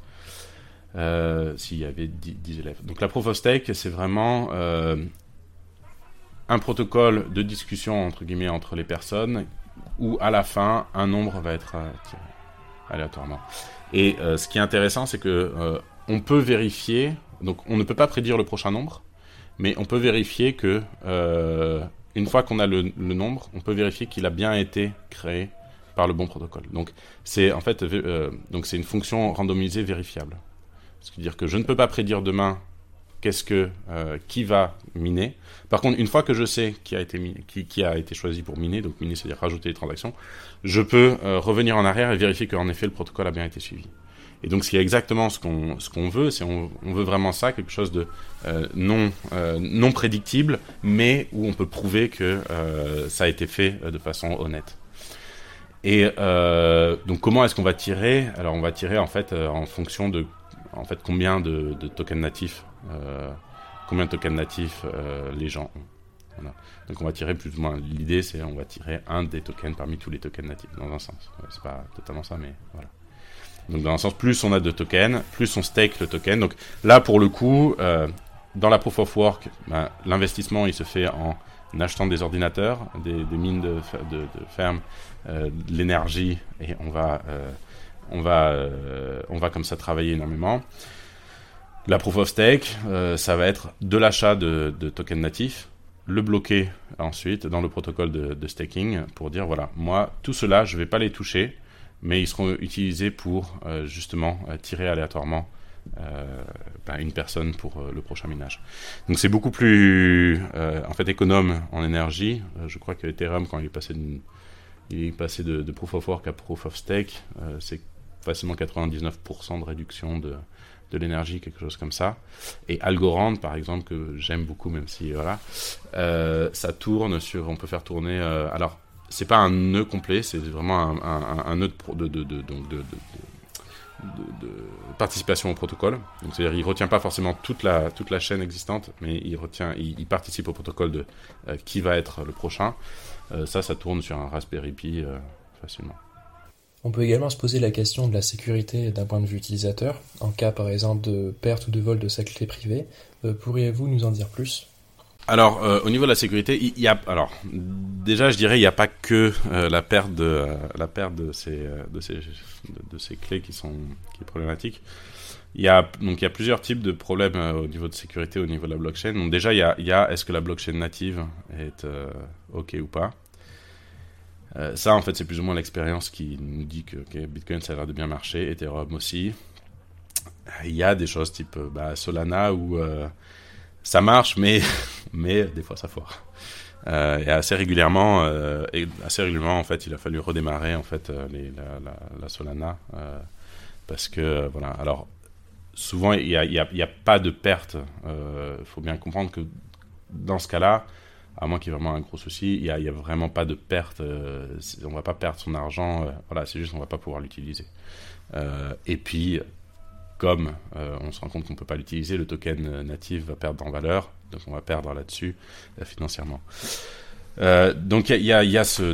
Euh, s'il y avait 10, élèves. Donc la proof c'est vraiment un protocole de discussion entre guillemets entre les personnes où à la fin un nombre va être tiré aléatoirement. Et ce qui est intéressant, c'est que on peut vérifier. Donc on ne peut pas prédire le prochain nombre mais on peut vérifier que euh, une fois qu'on a le, nombre, on peut vérifier qu'il a bien été créé par le bon protocole. Donc c'est en fait euh, donc c'est une fonction randomisée vérifiable. Ce qui veut dire que je ne peux pas prédire demain qu'est-ce que euh, qui va miner. Par contre, une fois que je sais qui a été qui, qui, a été choisi pour miner, donc miner c'est-à-dire rajouter les transactions, je peux revenir en arrière et vérifier qu'en effet le protocole a bien été suivi. Et donc, c'est exactement ce qu'on ce qu'on veut. C'est on, veut vraiment ça, quelque chose de euh, non euh, non prédictible, mais où on peut prouver que euh, ça a été fait de façon honnête. Et donc, comment est-ce qu'on va tirer? Alors, on va tirer en fait en fonction de en fait combien de, tokens natifs combien de tokens natifs les gens ont. Donc on va tirer plus ou moins. L'idée c'est on va tirer un des tokens parmi tous les tokens natifs dans un sens. C'est pas totalement ça, mais voilà. Donc dans un sens, plus on a de tokens, plus on stake le token. Donc là, pour le coup, euh, dans la proof of work, ben, l'investissement il se fait en achetant des ordinateurs, des, mines de, de, de ferme, euh, de l'énergie, et on va, euh, on, va, on va comme ça travailler énormément. La proof of stake, ça va être de l'achat de, tokens natifs, le bloquer ensuite dans le protocole de, de, staking pour dire voilà, moi, tout cela, je ne vais pas les toucher mais ils seront utilisés pour euh, justement euh, tirer aléatoirement euh, ben, une personne pour le prochain minage. Donc c'est beaucoup plus en fait économe en énergie. je crois que Ethereum quand il est passé de, de, proof of work à proof of stake, c'est facilement 99% de réduction de, de l'énergie, quelque chose comme ça. Et Algorand, par exemple, que j'aime beaucoup, même si voilà, ça tourne sur, on peut faire tourner. alors c'est pas un nœud complet, c'est vraiment un, nœud de, participation au protocole. Donc c'est-à-dire il retient pas forcément toute la, toute la chaîne existante, mais il retient, il, participe au protocole de euh, qui va être le prochain. Euh, ça, ça tourne sur un Raspberry Pi euh, facilement. On peut également se poser la question de la sécurité d'un point de vue utilisateur, en cas par exemple de perte ou de vol de sa clé privée. Pourriez-vous nous en dire plus? Alors, euh, au niveau de la sécurité, il y a, alors, déjà, je dirais, il n'y a pas que euh, la perte de euh, la perte de ces de ces de, ces clés qui sont qui est problématique. Il y a donc il y a plusieurs types de problèmes au niveau de sécurité au niveau de la blockchain. Donc déjà, il y a, il y a est-ce que la blockchain native est ok ou pas? ça, en fait, c'est plus ou moins l'expérience qui nous dit que Bitcoin ça a l'air de bien marcher, Ethereum aussi. Il y a des choses type bah, Solana ou ça marche, mais, mais des fois ça foire. Euh, et assez régulièrement, euh, assez régulièrement en fait, il a fallu redémarrer en fait euh, la, la, Solana parce que voilà. Alors souvent il n'y a, pas de perte. Il faut bien comprendre que dans ce cas-là, à moins qu'il y ait vraiment un gros souci, il n'y a, a, vraiment pas de perte. on va pas perdre son argent. voilà, c'est juste on va pas pouvoir l'utiliser. et puis comme euh, on se rend compte qu'on ne peut pas l'utiliser, le token euh, natif va perdre en valeur, donc on va perdre là-dessus euh, financièrement. donc il y a,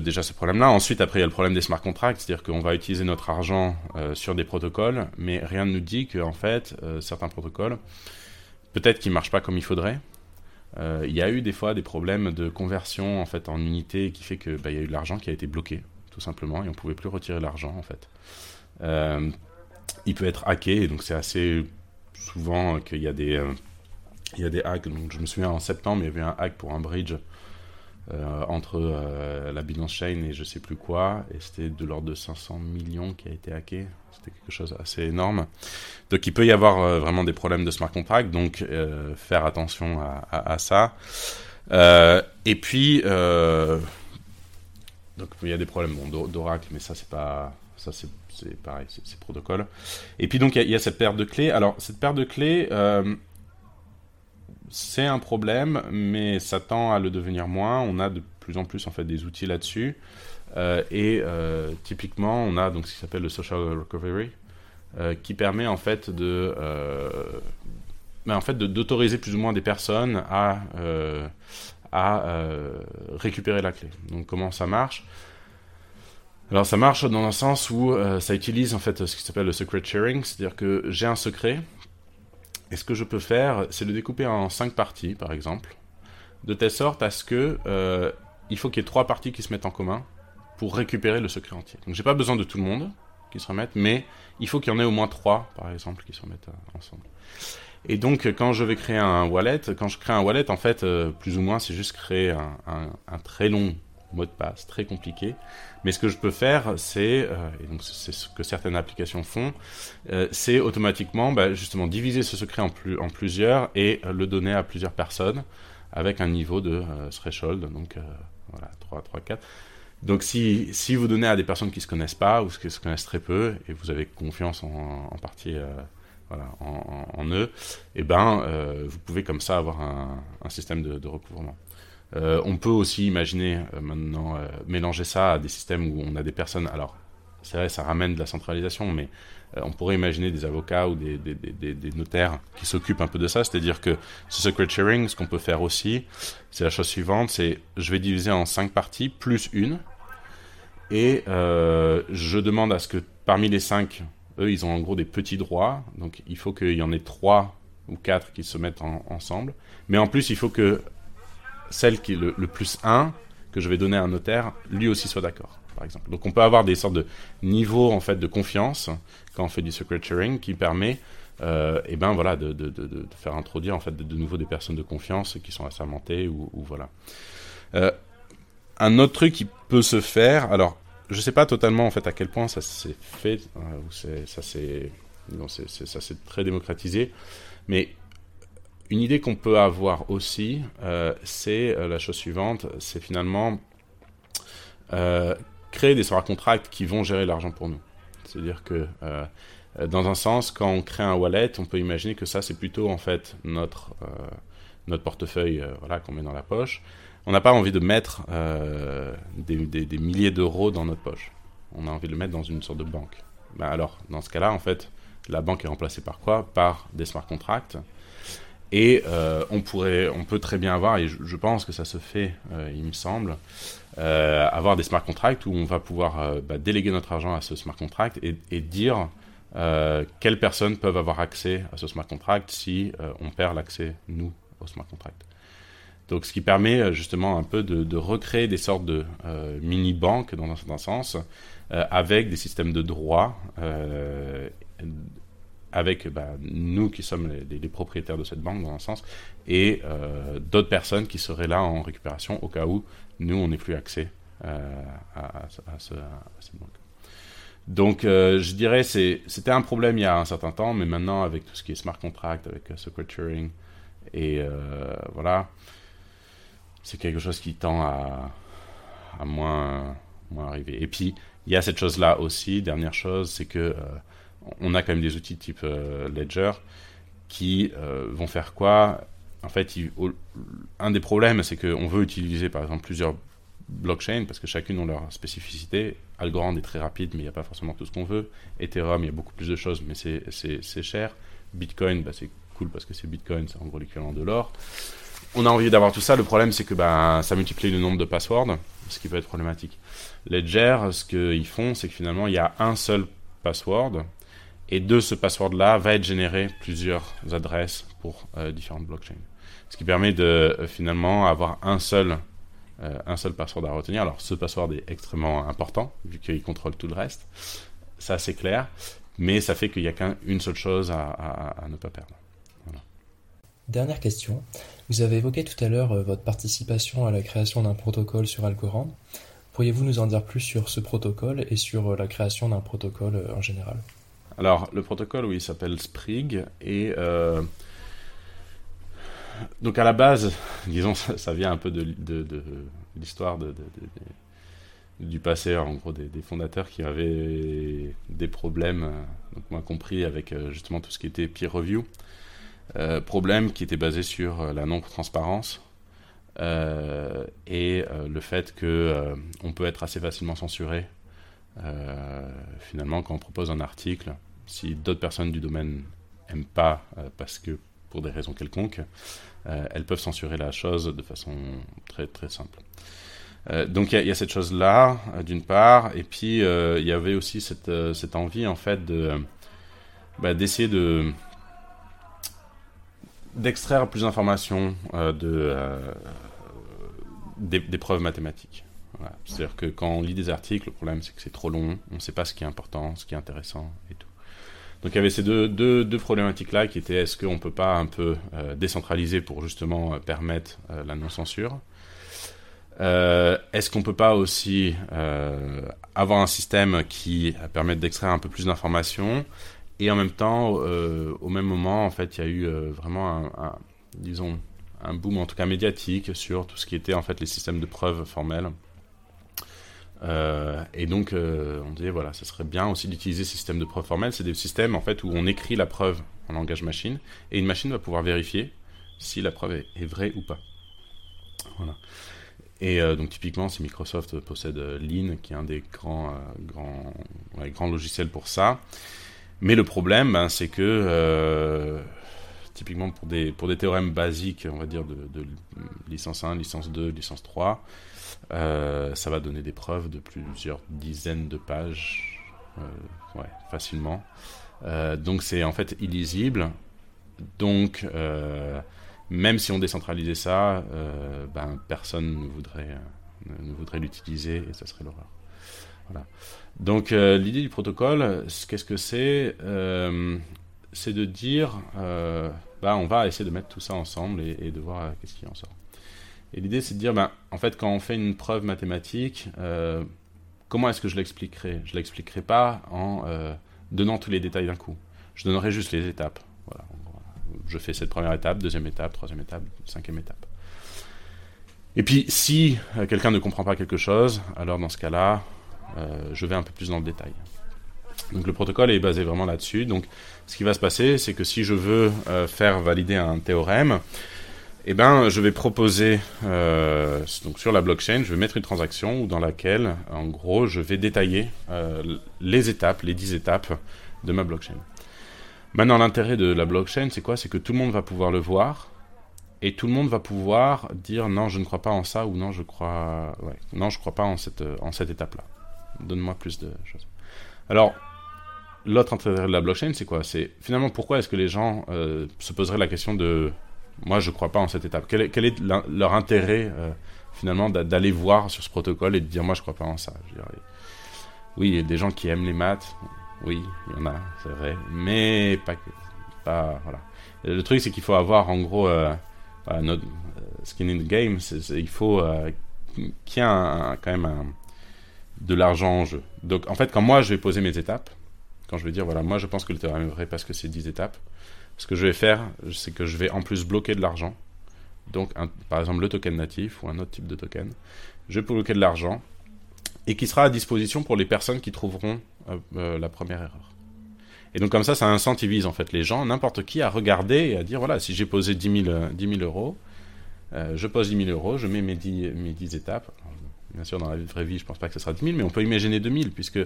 déjà ce problème-là. Ensuite, après, il y a le problème des smart contracts, c'est-à-dire qu'on va utiliser notre argent sur des protocoles, mais rien ne nous dit qu'en fait, certains protocoles, peut-être qu'ils ne marchent pas comme il faudrait. Il y a eu des fois des problèmes de conversion en fait en unité qui fait que bah, y a eu de l'argent qui a été bloqué, tout simplement, et on ne pouvait plus retirer l'argent en fait il peut être hacké, donc c'est assez souvent qu'il y a des, euh, il y a des hacks. Donc je me souviens en septembre, il y avait un hack pour un bridge euh, entre euh, la Binance Chain et je sais plus quoi, et c'était de l'ordre de 500 millions qui a été hacké. C'était quelque chose assez énorme. Donc il peut y avoir vraiment des problèmes de smart contract, donc faire attention à ça. et puis, donc il y a des problèmes bon, d'Oracle, mais ça c'est pas, ça c'est c'est pareil, c'est protocole. Et puis donc il y, a cette perte de clés. Alors cette perte de clés, euh, c'est un problème, mais ça tend à le devenir moins. On a de plus en plus en fait des outils là-dessus. Euh, et euh, typiquement, on a donc ce qui s'appelle le social recovery, qui permet en fait de, mais en fait d'autoriser plus ou moins des personnes à à récupérer la clé. Donc comment ça marche? Alors ça marche dans un sens où euh, ça utilise en fait ce qui s'appelle le secret sharing, c'est-à-dire que j'ai un secret, et ce que je peux faire, c'est le découper en cinq parties, par exemple, de telle sorte à ce que euh, il faut qu'il y ait trois parties qui se mettent en commun pour récupérer le secret entier. Donc j'ai pas besoin de tout le monde qui se remettent, mais il faut qu'il y en ait au moins trois, par exemple, qui se remettent euh, ensemble. Et donc, quand je vais créer un wallet, quand je crée un wallet, en fait, plus ou moins, c'est juste créer un très long mot de passe, très compliqué. Mais ce que je peux faire, c'est, euh, et donc c'est ce que certaines applications font, euh, c'est automatiquement bah, justement diviser ce secret en, plus, en plusieurs et euh, le donner à plusieurs personnes avec un niveau de threshold, donc voilà, 3, 3, 4. Donc si, si vous donnez à des personnes qui ne se connaissent pas ou qui se connaissent très peu et vous avez confiance en, en partie voilà, en, eux, et eh ben, vous pouvez comme ça avoir un, système de recouvrement. Euh, on peut aussi imaginer euh, maintenant euh, mélanger ça à des systèmes où on a des personnes. Alors, c'est vrai, ça ramène de la centralisation, mais on pourrait imaginer des avocats ou des, notaires qui s'occupent un peu de ça. C'est-à-dire que ce secret sharing, ce qu'on peut faire aussi, c'est la chose suivante c'est je vais diviser en cinq parties plus une, et je demande à ce que parmi les cinq, eux, ils ont en gros des petits droits. Donc, il faut qu'il y en ait trois ou quatre qui se mettent ensemble. Mais en plus, il faut que celle qui est le, plus 1 que je vais donner à un notaire, lui aussi soit d'accord, par exemple. Donc on peut avoir des sortes de niveaux en fait de confiance quand on fait du secret sharing qui permet euh, et ben voilà de, de, de, faire introduire en fait de, nouveau des personnes de confiance qui sont assermentées ou, voilà. Euh, un autre truc qui peut se faire, alors je sais pas totalement en fait à quel point ça s'est fait, euh, ou ça c'est très démocratisé, mais une idée qu'on peut avoir aussi, euh, c'est euh, la chose suivante, c'est finalement euh, créer des smart contracts qui vont gérer l'argent pour nous. C'est-à-dire que dans un sens, quand on crée un wallet, on peut imaginer que ça c'est plutôt en fait notre notre portefeuille voilà qu'on met dans la poche. On n'a pas envie de mettre des, milliers d'euros dans notre poche. On a envie de le mettre dans une sorte de banque. Ben alors, dans ce cas-là, en fait, la banque est remplacée par quoi? Par des smart contracts. Et euh, on, pourrait, on peut très bien avoir, et je, pense que ça se fait, euh, il me semble, euh, avoir des smart contracts où on va pouvoir bah, déléguer notre argent à ce smart contract et, dire quelles personnes peuvent avoir accès à ce smart contract si on perd l'accès, nous, au smart contract. Donc, ce qui permet justement un peu de, de recréer des sortes de mini-banques, dans un certain sens, avec des systèmes de droits avec bah, nous qui sommes les, propriétaires de cette banque dans un sens, et euh, d'autres personnes qui seraient là en récupération au cas où nous, on n'ait plus accès euh, à, cette banque. Donc, euh, je dirais, c'était un problème il y a un certain temps, mais maintenant, avec tout ce qui est smart contract, avec secret turing, et voilà, c'est quelque chose qui tend à, à moins, moins arriver. Et puis, il y a cette chose-là aussi, dernière chose, c'est que on a quand même des outils type euh, Ledger qui euh, vont faire quoi? En fait, un des problèmes, c'est qu'on veut utiliser par exemple plusieurs blockchains parce que chacune ont leur spécificité. Algorand est très rapide, mais il n'y a pas forcément tout ce qu'on veut. Ethereum, il y a beaucoup plus de choses, mais c'est cher. Bitcoin, bah, c'est cool parce que c'est Bitcoin, c'est en gros l'équivalent de l'or. On a envie d'avoir tout ça. Le problème, c'est que bah, ça multiplie le nombre de passwords, ce qui peut être problématique. Ledger, ce qu'ils font, c'est que finalement, il y a un seul password et de ce password-là va être généré plusieurs adresses pour euh, différentes blockchains. Ce qui permet de euh, finalement avoir un seul, euh, un seul password à retenir. Alors ce password est extrêmement important vu qu'il contrôle tout le reste. Ça c'est clair, mais ça fait qu'il n'y a qu'une seule chose à, ne pas perdre. Dernière question. Vous avez évoqué tout à l'heure votre participation à la création d'un protocole sur Algorand. Pourriez-vous nous en dire plus sur ce protocole et sur la création d'un protocole en général? Alors, le protocole, oui, s'appelle Sprig. Et euh, donc, à la base, disons, ça, vient un peu de, l'histoire du passé, en gros, des, fondateurs qui avaient des problèmes, donc moi compris, avec euh, justement tout ce qui était peer review. Euh, problème qui était basé sur la non-transparence. et le fait que on peut être assez facilement censuré euh, finalement, quand on propose un article, si d'autres personnes du domaine n'aiment pas euh, parce que pour des raisons quelconques, euh, elles peuvent censurer la chose de façon très très simple. donc il y, a cette chose-là, d'une part, et puis il y avait aussi cette, envie en fait de bah, d'essayer de d'extraire plus d'informations de, des, preuves mathématiques. C'est-à-dire que quand on lit des articles, le problème c'est que c'est trop long, on ne sait pas ce qui est important, ce qui est intéressant et tout. Donc il y avait ces deux, deux, problématiques-là qui étaient est-ce qu'on ne peut pas un peu euh, décentraliser pour justement euh, permettre euh, la non-censure? Est-ce qu'on ne peut pas aussi avoir un système qui permette d'extraire un peu plus d'informations? Et en même temps, au même moment, en fait, il y a eu vraiment un, disons, boom en tout cas médiatique sur tout ce qui était en fait les systèmes de preuves formelles euh, et donc, euh, on disait, voilà, ce serait bien aussi d'utiliser ces systèmes de preuve formelle. C'est des systèmes, en fait, où on écrit la preuve en langage machine, et une machine va pouvoir vérifier si la preuve est, vraie ou pas. Voilà. Et euh, donc, typiquement, si Microsoft possède Lean, qui est un des grands, grands, logiciels pour ça. Mais le problème, ben, c'est que, typiquement, pour des, pour des théorèmes basiques, on va dire, de licence 1, licence 2, licence 3, euh, ça va donner des preuves de plusieurs dizaines de pages, euh, facilement. Euh, donc c'est en fait illisible. Donc même si on décentralisait ça, ben, personne ne voudrait, l'utiliser et ça serait l'horreur. Donc l'idée du protocole, qu'est-ce que c'est C'est de dire, bah, on va essayer de mettre tout ça ensemble et, et de voir qu'est-ce qui en sort. Et l'idée, c'est de dire, ben, en fait, quand on fait une preuve mathématique, euh, comment est-ce que je l'expliquerai? Je ne l'expliquerai pas en euh, donnant tous les détails d'un coup. Je donnerai juste les étapes. Voilà. Je fais cette première étape, deuxième étape, troisième étape, cinquième étape. Et puis, si euh, quelqu'un ne comprend pas quelque chose, alors dans ce cas-là, je vais un peu plus dans le détail. Donc le protocole est basé vraiment là-dessus. Donc ce qui va se passer, c'est que si je veux faire valider un théorème, eh ben, je vais proposer euh, sur la blockchain, je vais mettre une transaction dans laquelle, en gros, je vais détailler euh, les étapes, les 10 étapes de ma blockchain. Maintenant, l'intérêt de la blockchain, c'est quoi? C'est que tout le monde va pouvoir le voir et tout le monde va pouvoir dire non, je ne crois pas en ça ou non, je crois, non, je crois pas en cette, en cette étape-là. Donne-moi plus de choses. Alors, l'autre intérêt de la blockchain, c'est quoi? C'est finalement pourquoi est-ce que les gens euh, se poseraient la question de moi, je ne crois pas en cette étape. Quel est, leur intérêt, euh, finalement, d'aller voir sur ce protocole et de dire, moi, je ne crois pas en ça? Oui, il y a des gens qui aiment les maths. Oui, il y en a, c'est vrai. Mais pas que. Voilà. Le truc, c'est qu'il faut avoir, en gros, euh, notre euh, skin in the game. il faut qu'il y ait quand même de l'argent en jeu. Donc, en fait, quand moi, je vais poser mes étapes, quand je vais dire, voilà, moi, je pense que le théorème est vrai parce que c'est 10 étapes, ce que je vais faire, c'est que je vais en plus bloquer de l'argent. Donc, par exemple, le token natif ou un autre type de token. Je vais bloquer de l'argent et qui sera à disposition pour les personnes qui trouveront euh, euh, la première erreur. Et donc, comme ça, ça incentivise en fait les gens, n'importe qui, à regarder et à dire voilà, si j'ai posé 10 000, 10 000 euros, euh, je pose 10 000 euros, je mets mes 10, mes 10 étapes. bien sûr, dans la vraie vie, je ne pense pas que ce sera 10 000, mais on peut imaginer 2 000, puisque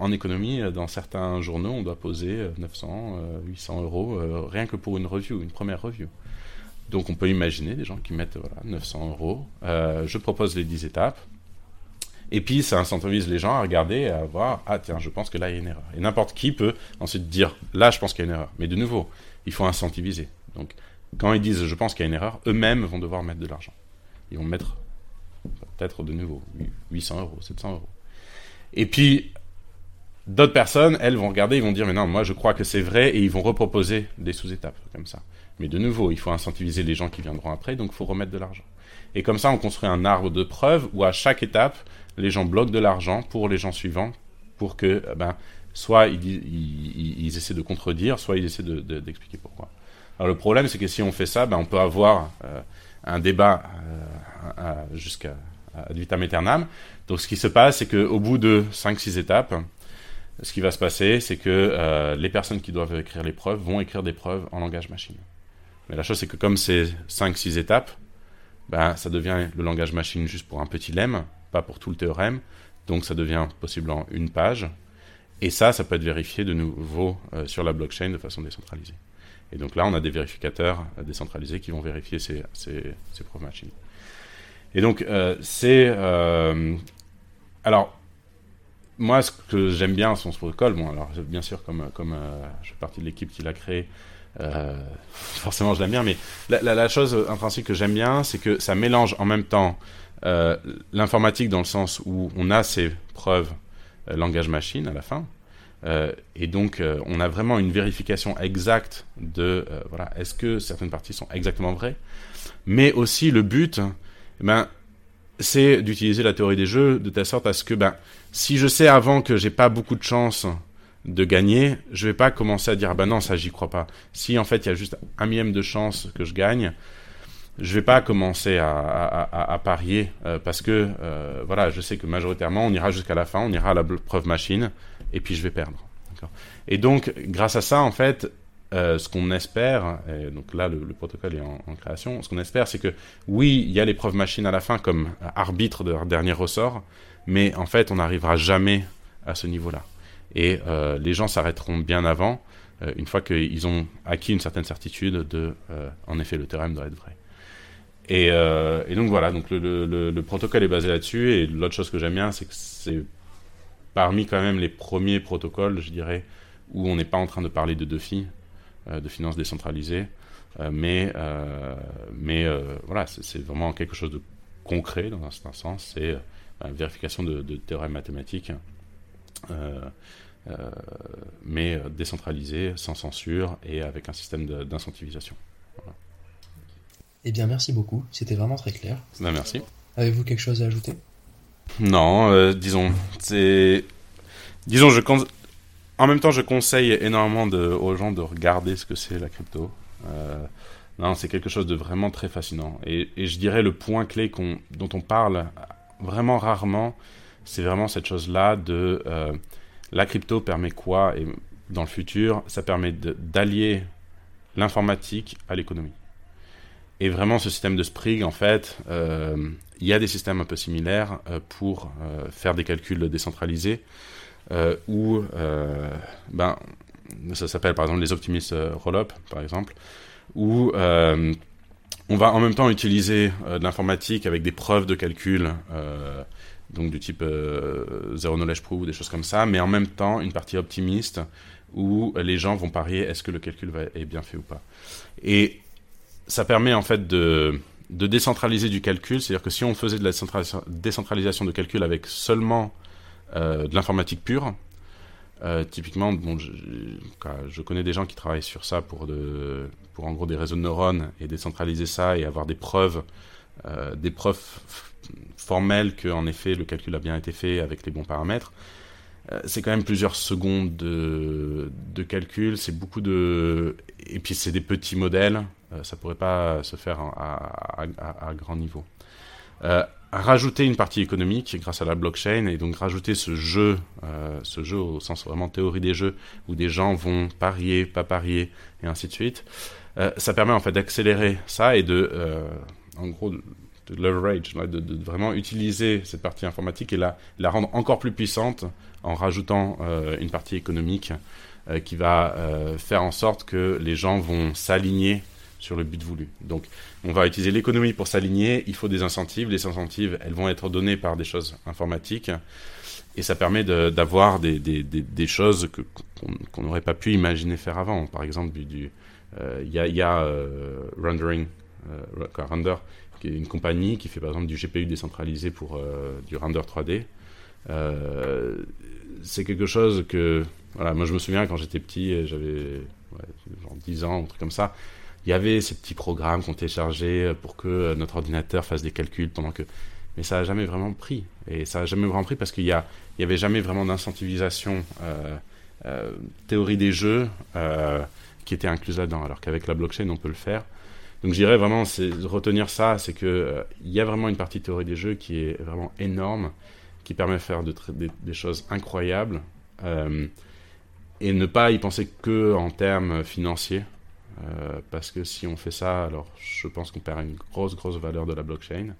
en économie, euh, dans certains journaux, on doit poser 900, euh, 800 euh, euros rien que pour une review, une première review. Donc on peut imaginer des gens qui mettent voilà, 900 euros. je propose les 10 étapes. Et puis ça incentivise les gens à regarder à voir, ah tiens, je pense que là il y a une erreur. Et n'importe qui peut ensuite dire, là je pense qu'il y a une erreur. Mais de nouveau, il faut incentiviser. Donc quand ils disent, je pense qu'il y a une erreur, eux-mêmes vont devoir mettre de l'argent. Ils vont mettre peut-être de nouveau 800 euros, 700 euros. Et puis D'autres personnes, elles vont regarder, ils vont dire, mais non, moi je crois que c'est vrai, et ils vont reproposer des sous-étapes comme ça. Mais de nouveau, il faut incentiviser les gens qui viendront après, donc il faut remettre de l'argent. Et comme ça, on construit un arbre de preuves où à chaque étape, les gens bloquent de l'argent pour les gens suivants, pour que, eh ben, soit ils, essaient de contredire, soit ils essaient d'expliquer pourquoi. Alors le problème, c'est que si on fait ça, ben, on peut avoir euh, un débat euh, jusqu'à ad vitam aeternam. Donc ce qui se passe, c'est qu'au bout de 5-6 étapes, ce qui va se passer, c'est que euh, les personnes qui doivent écrire les preuves vont écrire des preuves en langage machine. Mais la chose, c'est que comme c'est 5-6 étapes, ben, ça devient le langage machine juste pour un petit lemme, pas pour tout le théorème. Donc ça devient possiblement une page. Et ça, ça peut être vérifié de nouveau euh, sur la blockchain de façon décentralisée. Et donc là, on a des vérificateurs euh, décentralisés qui vont vérifier ces, ces, preuves machines. Et donc, c'est... alors, moi, ce que j'aime bien ce protocole, bon, alors bien sûr, comme, comme euh, je fais partie de l'équipe qui l'a créé, euh, forcément je l'aime bien, mais la, chose intrinsèque que j'aime bien, c'est que ça mélange en même temps euh, l'informatique dans le sens où on a ces preuves langage machine à la fin, et donc on a vraiment une vérification exacte de, voilà, est-ce que certaines parties sont exactement vraies, mais aussi le but, eh ben, c'est d'utiliser la théorie des jeux de telle sorte à ce que, ben, si je sais avant que j'ai pas beaucoup de chances de gagner, je vais pas commencer à dire, ah ben non, ça j'y crois pas. Si en fait il y a juste un millième de chance que je gagne, je vais pas commencer à, parier euh, parce que euh, voilà, je sais que majoritairement on ira jusqu'à la fin, on ira à la preuve machine et puis je vais perdre. Et donc grâce à ça en fait, euh, ce qu'on espère, et donc là le, protocole est en, création, ce qu'on espère c'est que oui, il y a les preuves machines à la fin comme arbitre de dernier ressort, mais en fait on n'arrivera jamais à ce niveau-là. Et euh, les gens s'arrêteront bien avant, euh, une fois qu'ils ont acquis une certaine certitude de, en effet, le théorème doit être vrai. Et, donc voilà, donc le, le, le protocole est basé là-dessus, et l'autre chose que j'aime bien, c'est que c'est parmi quand même les premiers protocoles, je dirais, où on n'est pas en train de parler de DeFi, euh, de finances décentralisées. Euh, mais euh, mais voilà, c'est vraiment quelque chose de concret dans un certain sens. C'est une vérification de, théorèmes mathématiques. mais décentralisé, sans censure et avec un système d'incentivisation. Eh bien, merci beaucoup. C'était vraiment très clair. Ben, merci. Avez-vous quelque chose à ajouter? Non, disons, c'est, disons, je en même temps, je conseille énormément aux gens de regarder ce que c'est la crypto. Euh, non, c'est quelque chose de vraiment très fascinant. Et, je dirais le point clé dont on parle vraiment rarement, c'est vraiment cette chose-là de euh, la crypto permet quoi Et dans le futur, ça permet d'allier l'informatique à l'économie. Et vraiment, ce système de Sprig, en fait, il y a des systèmes un peu similaires pour faire des calculs décentralisés, où ben, ça s'appelle par exemple les optimistes roll-up, par exemple, où on va en même temps utiliser de l'informatique avec des preuves de calcul donc du type euh, zéro knowledge proof ou des choses comme ça, mais en même temps une partie optimiste où les gens vont parier est-ce que le calcul est bien fait ou pas. Et ça permet en fait de, de décentraliser du calcul, c'est-à-dire que si on faisait de la décentralisation de calcul avec seulement euh, de l'informatique pure, euh, typiquement, bon, je, connais des gens qui travaillent sur ça pour, pour en gros des réseaux de neurones et décentraliser ça et avoir des preuves, euh, des preuves formel que en effet le calcul a bien été fait avec les bons paramètres. Euh, c'est quand même plusieurs secondes de, calcul, c'est beaucoup de et puis c'est des petits modèles, euh, ça pourrait pas se faire à, grand niveau. Euh, rajouter une partie économique grâce à la blockchain et donc rajouter ce jeu, ce jeu au sens vraiment théorie des jeux où des gens vont parier, pas parier et ainsi de suite. ça permet en fait d'accélérer ça et de, en gros, de leverage, de, vraiment utiliser cette partie informatique et la, la rendre encore plus puissante en rajoutant euh, une partie économique euh, qui va euh, faire en sorte que les gens vont s'aligner sur le but voulu. Donc, on va utiliser l'économie pour s'aligner. Il faut des incentives. Les incentives, elles vont être données par des choses informatiques. Et ça permet d'avoir des, choses qu'on n'aurait pas pu imaginer faire avant. Par exemple, il du, y a, a rendering, render qui est une compagnie qui fait par exemple du GPU décentralisé pour euh, du render 3D. Euh, c'est quelque chose que, voilà, moi je me souviens quand j'étais petit, j'avais genre 10 ans, un truc comme ça, il y avait ces petits programmes qu'on téléchargeait pour que notre ordinateur fasse des calculs pendant que. Mais ça n'a jamais vraiment pris. Et ça n'a jamais vraiment pris parce qu'il n'y y avait jamais vraiment d'incentivisation euh, théorie des jeux qui était incluse là-dedans. Alors qu'avec la blockchain, on peut le faire. Donc j'irais vraiment retenir ça, c'est euh, il y a vraiment une partie théorie des jeux qui est vraiment énorme, qui permet de faire de, des, choses incroyables, euh, et ne pas y penser que en termes financiers, euh, parce que si on fait ça, alors je pense qu'on perd une grosse grosse valeur de la blockchain.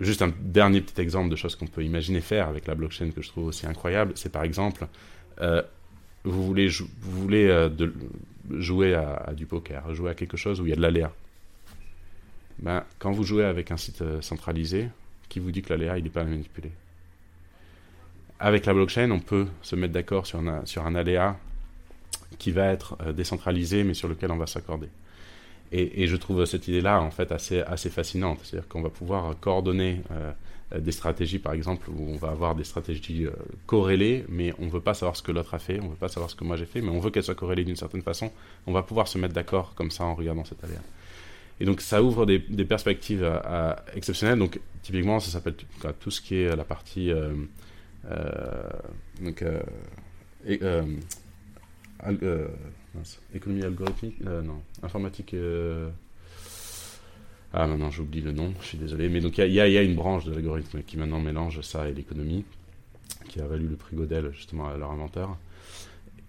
juste un dernier petit exemple de choses qu'on peut imaginer faire avec la blockchain que je trouve aussi incroyable, c'est par exemple vous voulez, vous voulez jouer à, du poker, jouer à quelque chose où il y a de l'aléa. Ben, quand vous jouez avec un site euh, centralisé, qui vous dit que l'aléa, il n'est pas manipulé? Avec la blockchain, on peut se mettre d'accord sur sur un aléa qui va être euh, décentralisé, mais sur lequel on va s'accorder. Et, je trouve cette idée-là, en fait, assez, assez fascinante. C'est-à-dire qu'on va pouvoir coordonner euh, des stratégies, par exemple, où on va avoir des stratégies euh, corrélées, mais on ne veut pas savoir ce que l'autre a fait, on ne veut pas savoir ce que moi j'ai fait, mais on veut qu'elles soient corrélées d'une certaine façon. On va pouvoir se mettre d'accord comme ça en regardant cette aléa. Et donc ça ouvre des, perspectives exceptionnelles. Donc typiquement, ça s'appelle tout ce qui est la partie euh, économie algorithmique, non, informatique ah, maintenant j'oublie le nom, je suis désolé. Mais donc il y, a une branche de l'algorithme qui maintenant mélange ça et l'économie, qui a valu le prix Godel justement à leur inventeur.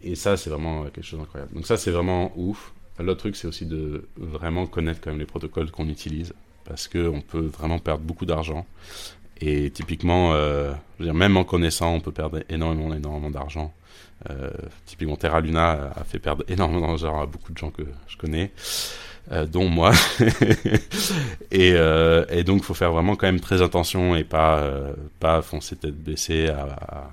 Et ça, c'est vraiment quelque chose d'incroyable. Donc ça, c'est vraiment ouf. L'autre truc, c'est aussi de vraiment connaître quand même les protocoles qu'on utilise, parce qu'on peut vraiment perdre beaucoup d'argent. Et typiquement, euh, même en connaissant, on peut perdre énormément, énormément d'argent. Euh, typiquement, Terra Luna a fait perdre énormément d'argent à beaucoup de gens que je connais. Euh, dont moi. et, euh, et, donc, il faut faire vraiment quand même très attention et pas, pas foncer tête baissée à,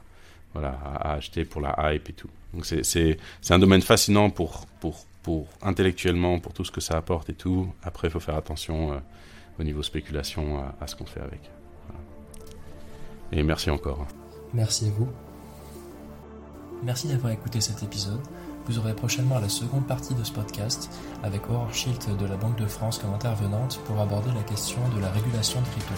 voilà, à acheter pour la hype et tout. Donc, c'est un domaine fascinant pour, pour, pour intellectuellement, pour tout ce que ça apporte et tout. Après, il faut faire attention au niveau spéculation à, ce qu'on fait avec. Et merci encore. Merci à vous. Merci d'avoir écouté cet épisode. Vous aurez prochainement la seconde partie de ce podcast avec Aurore Schilt de la Banque de France comme intervenante pour aborder la question de la régulation de crypto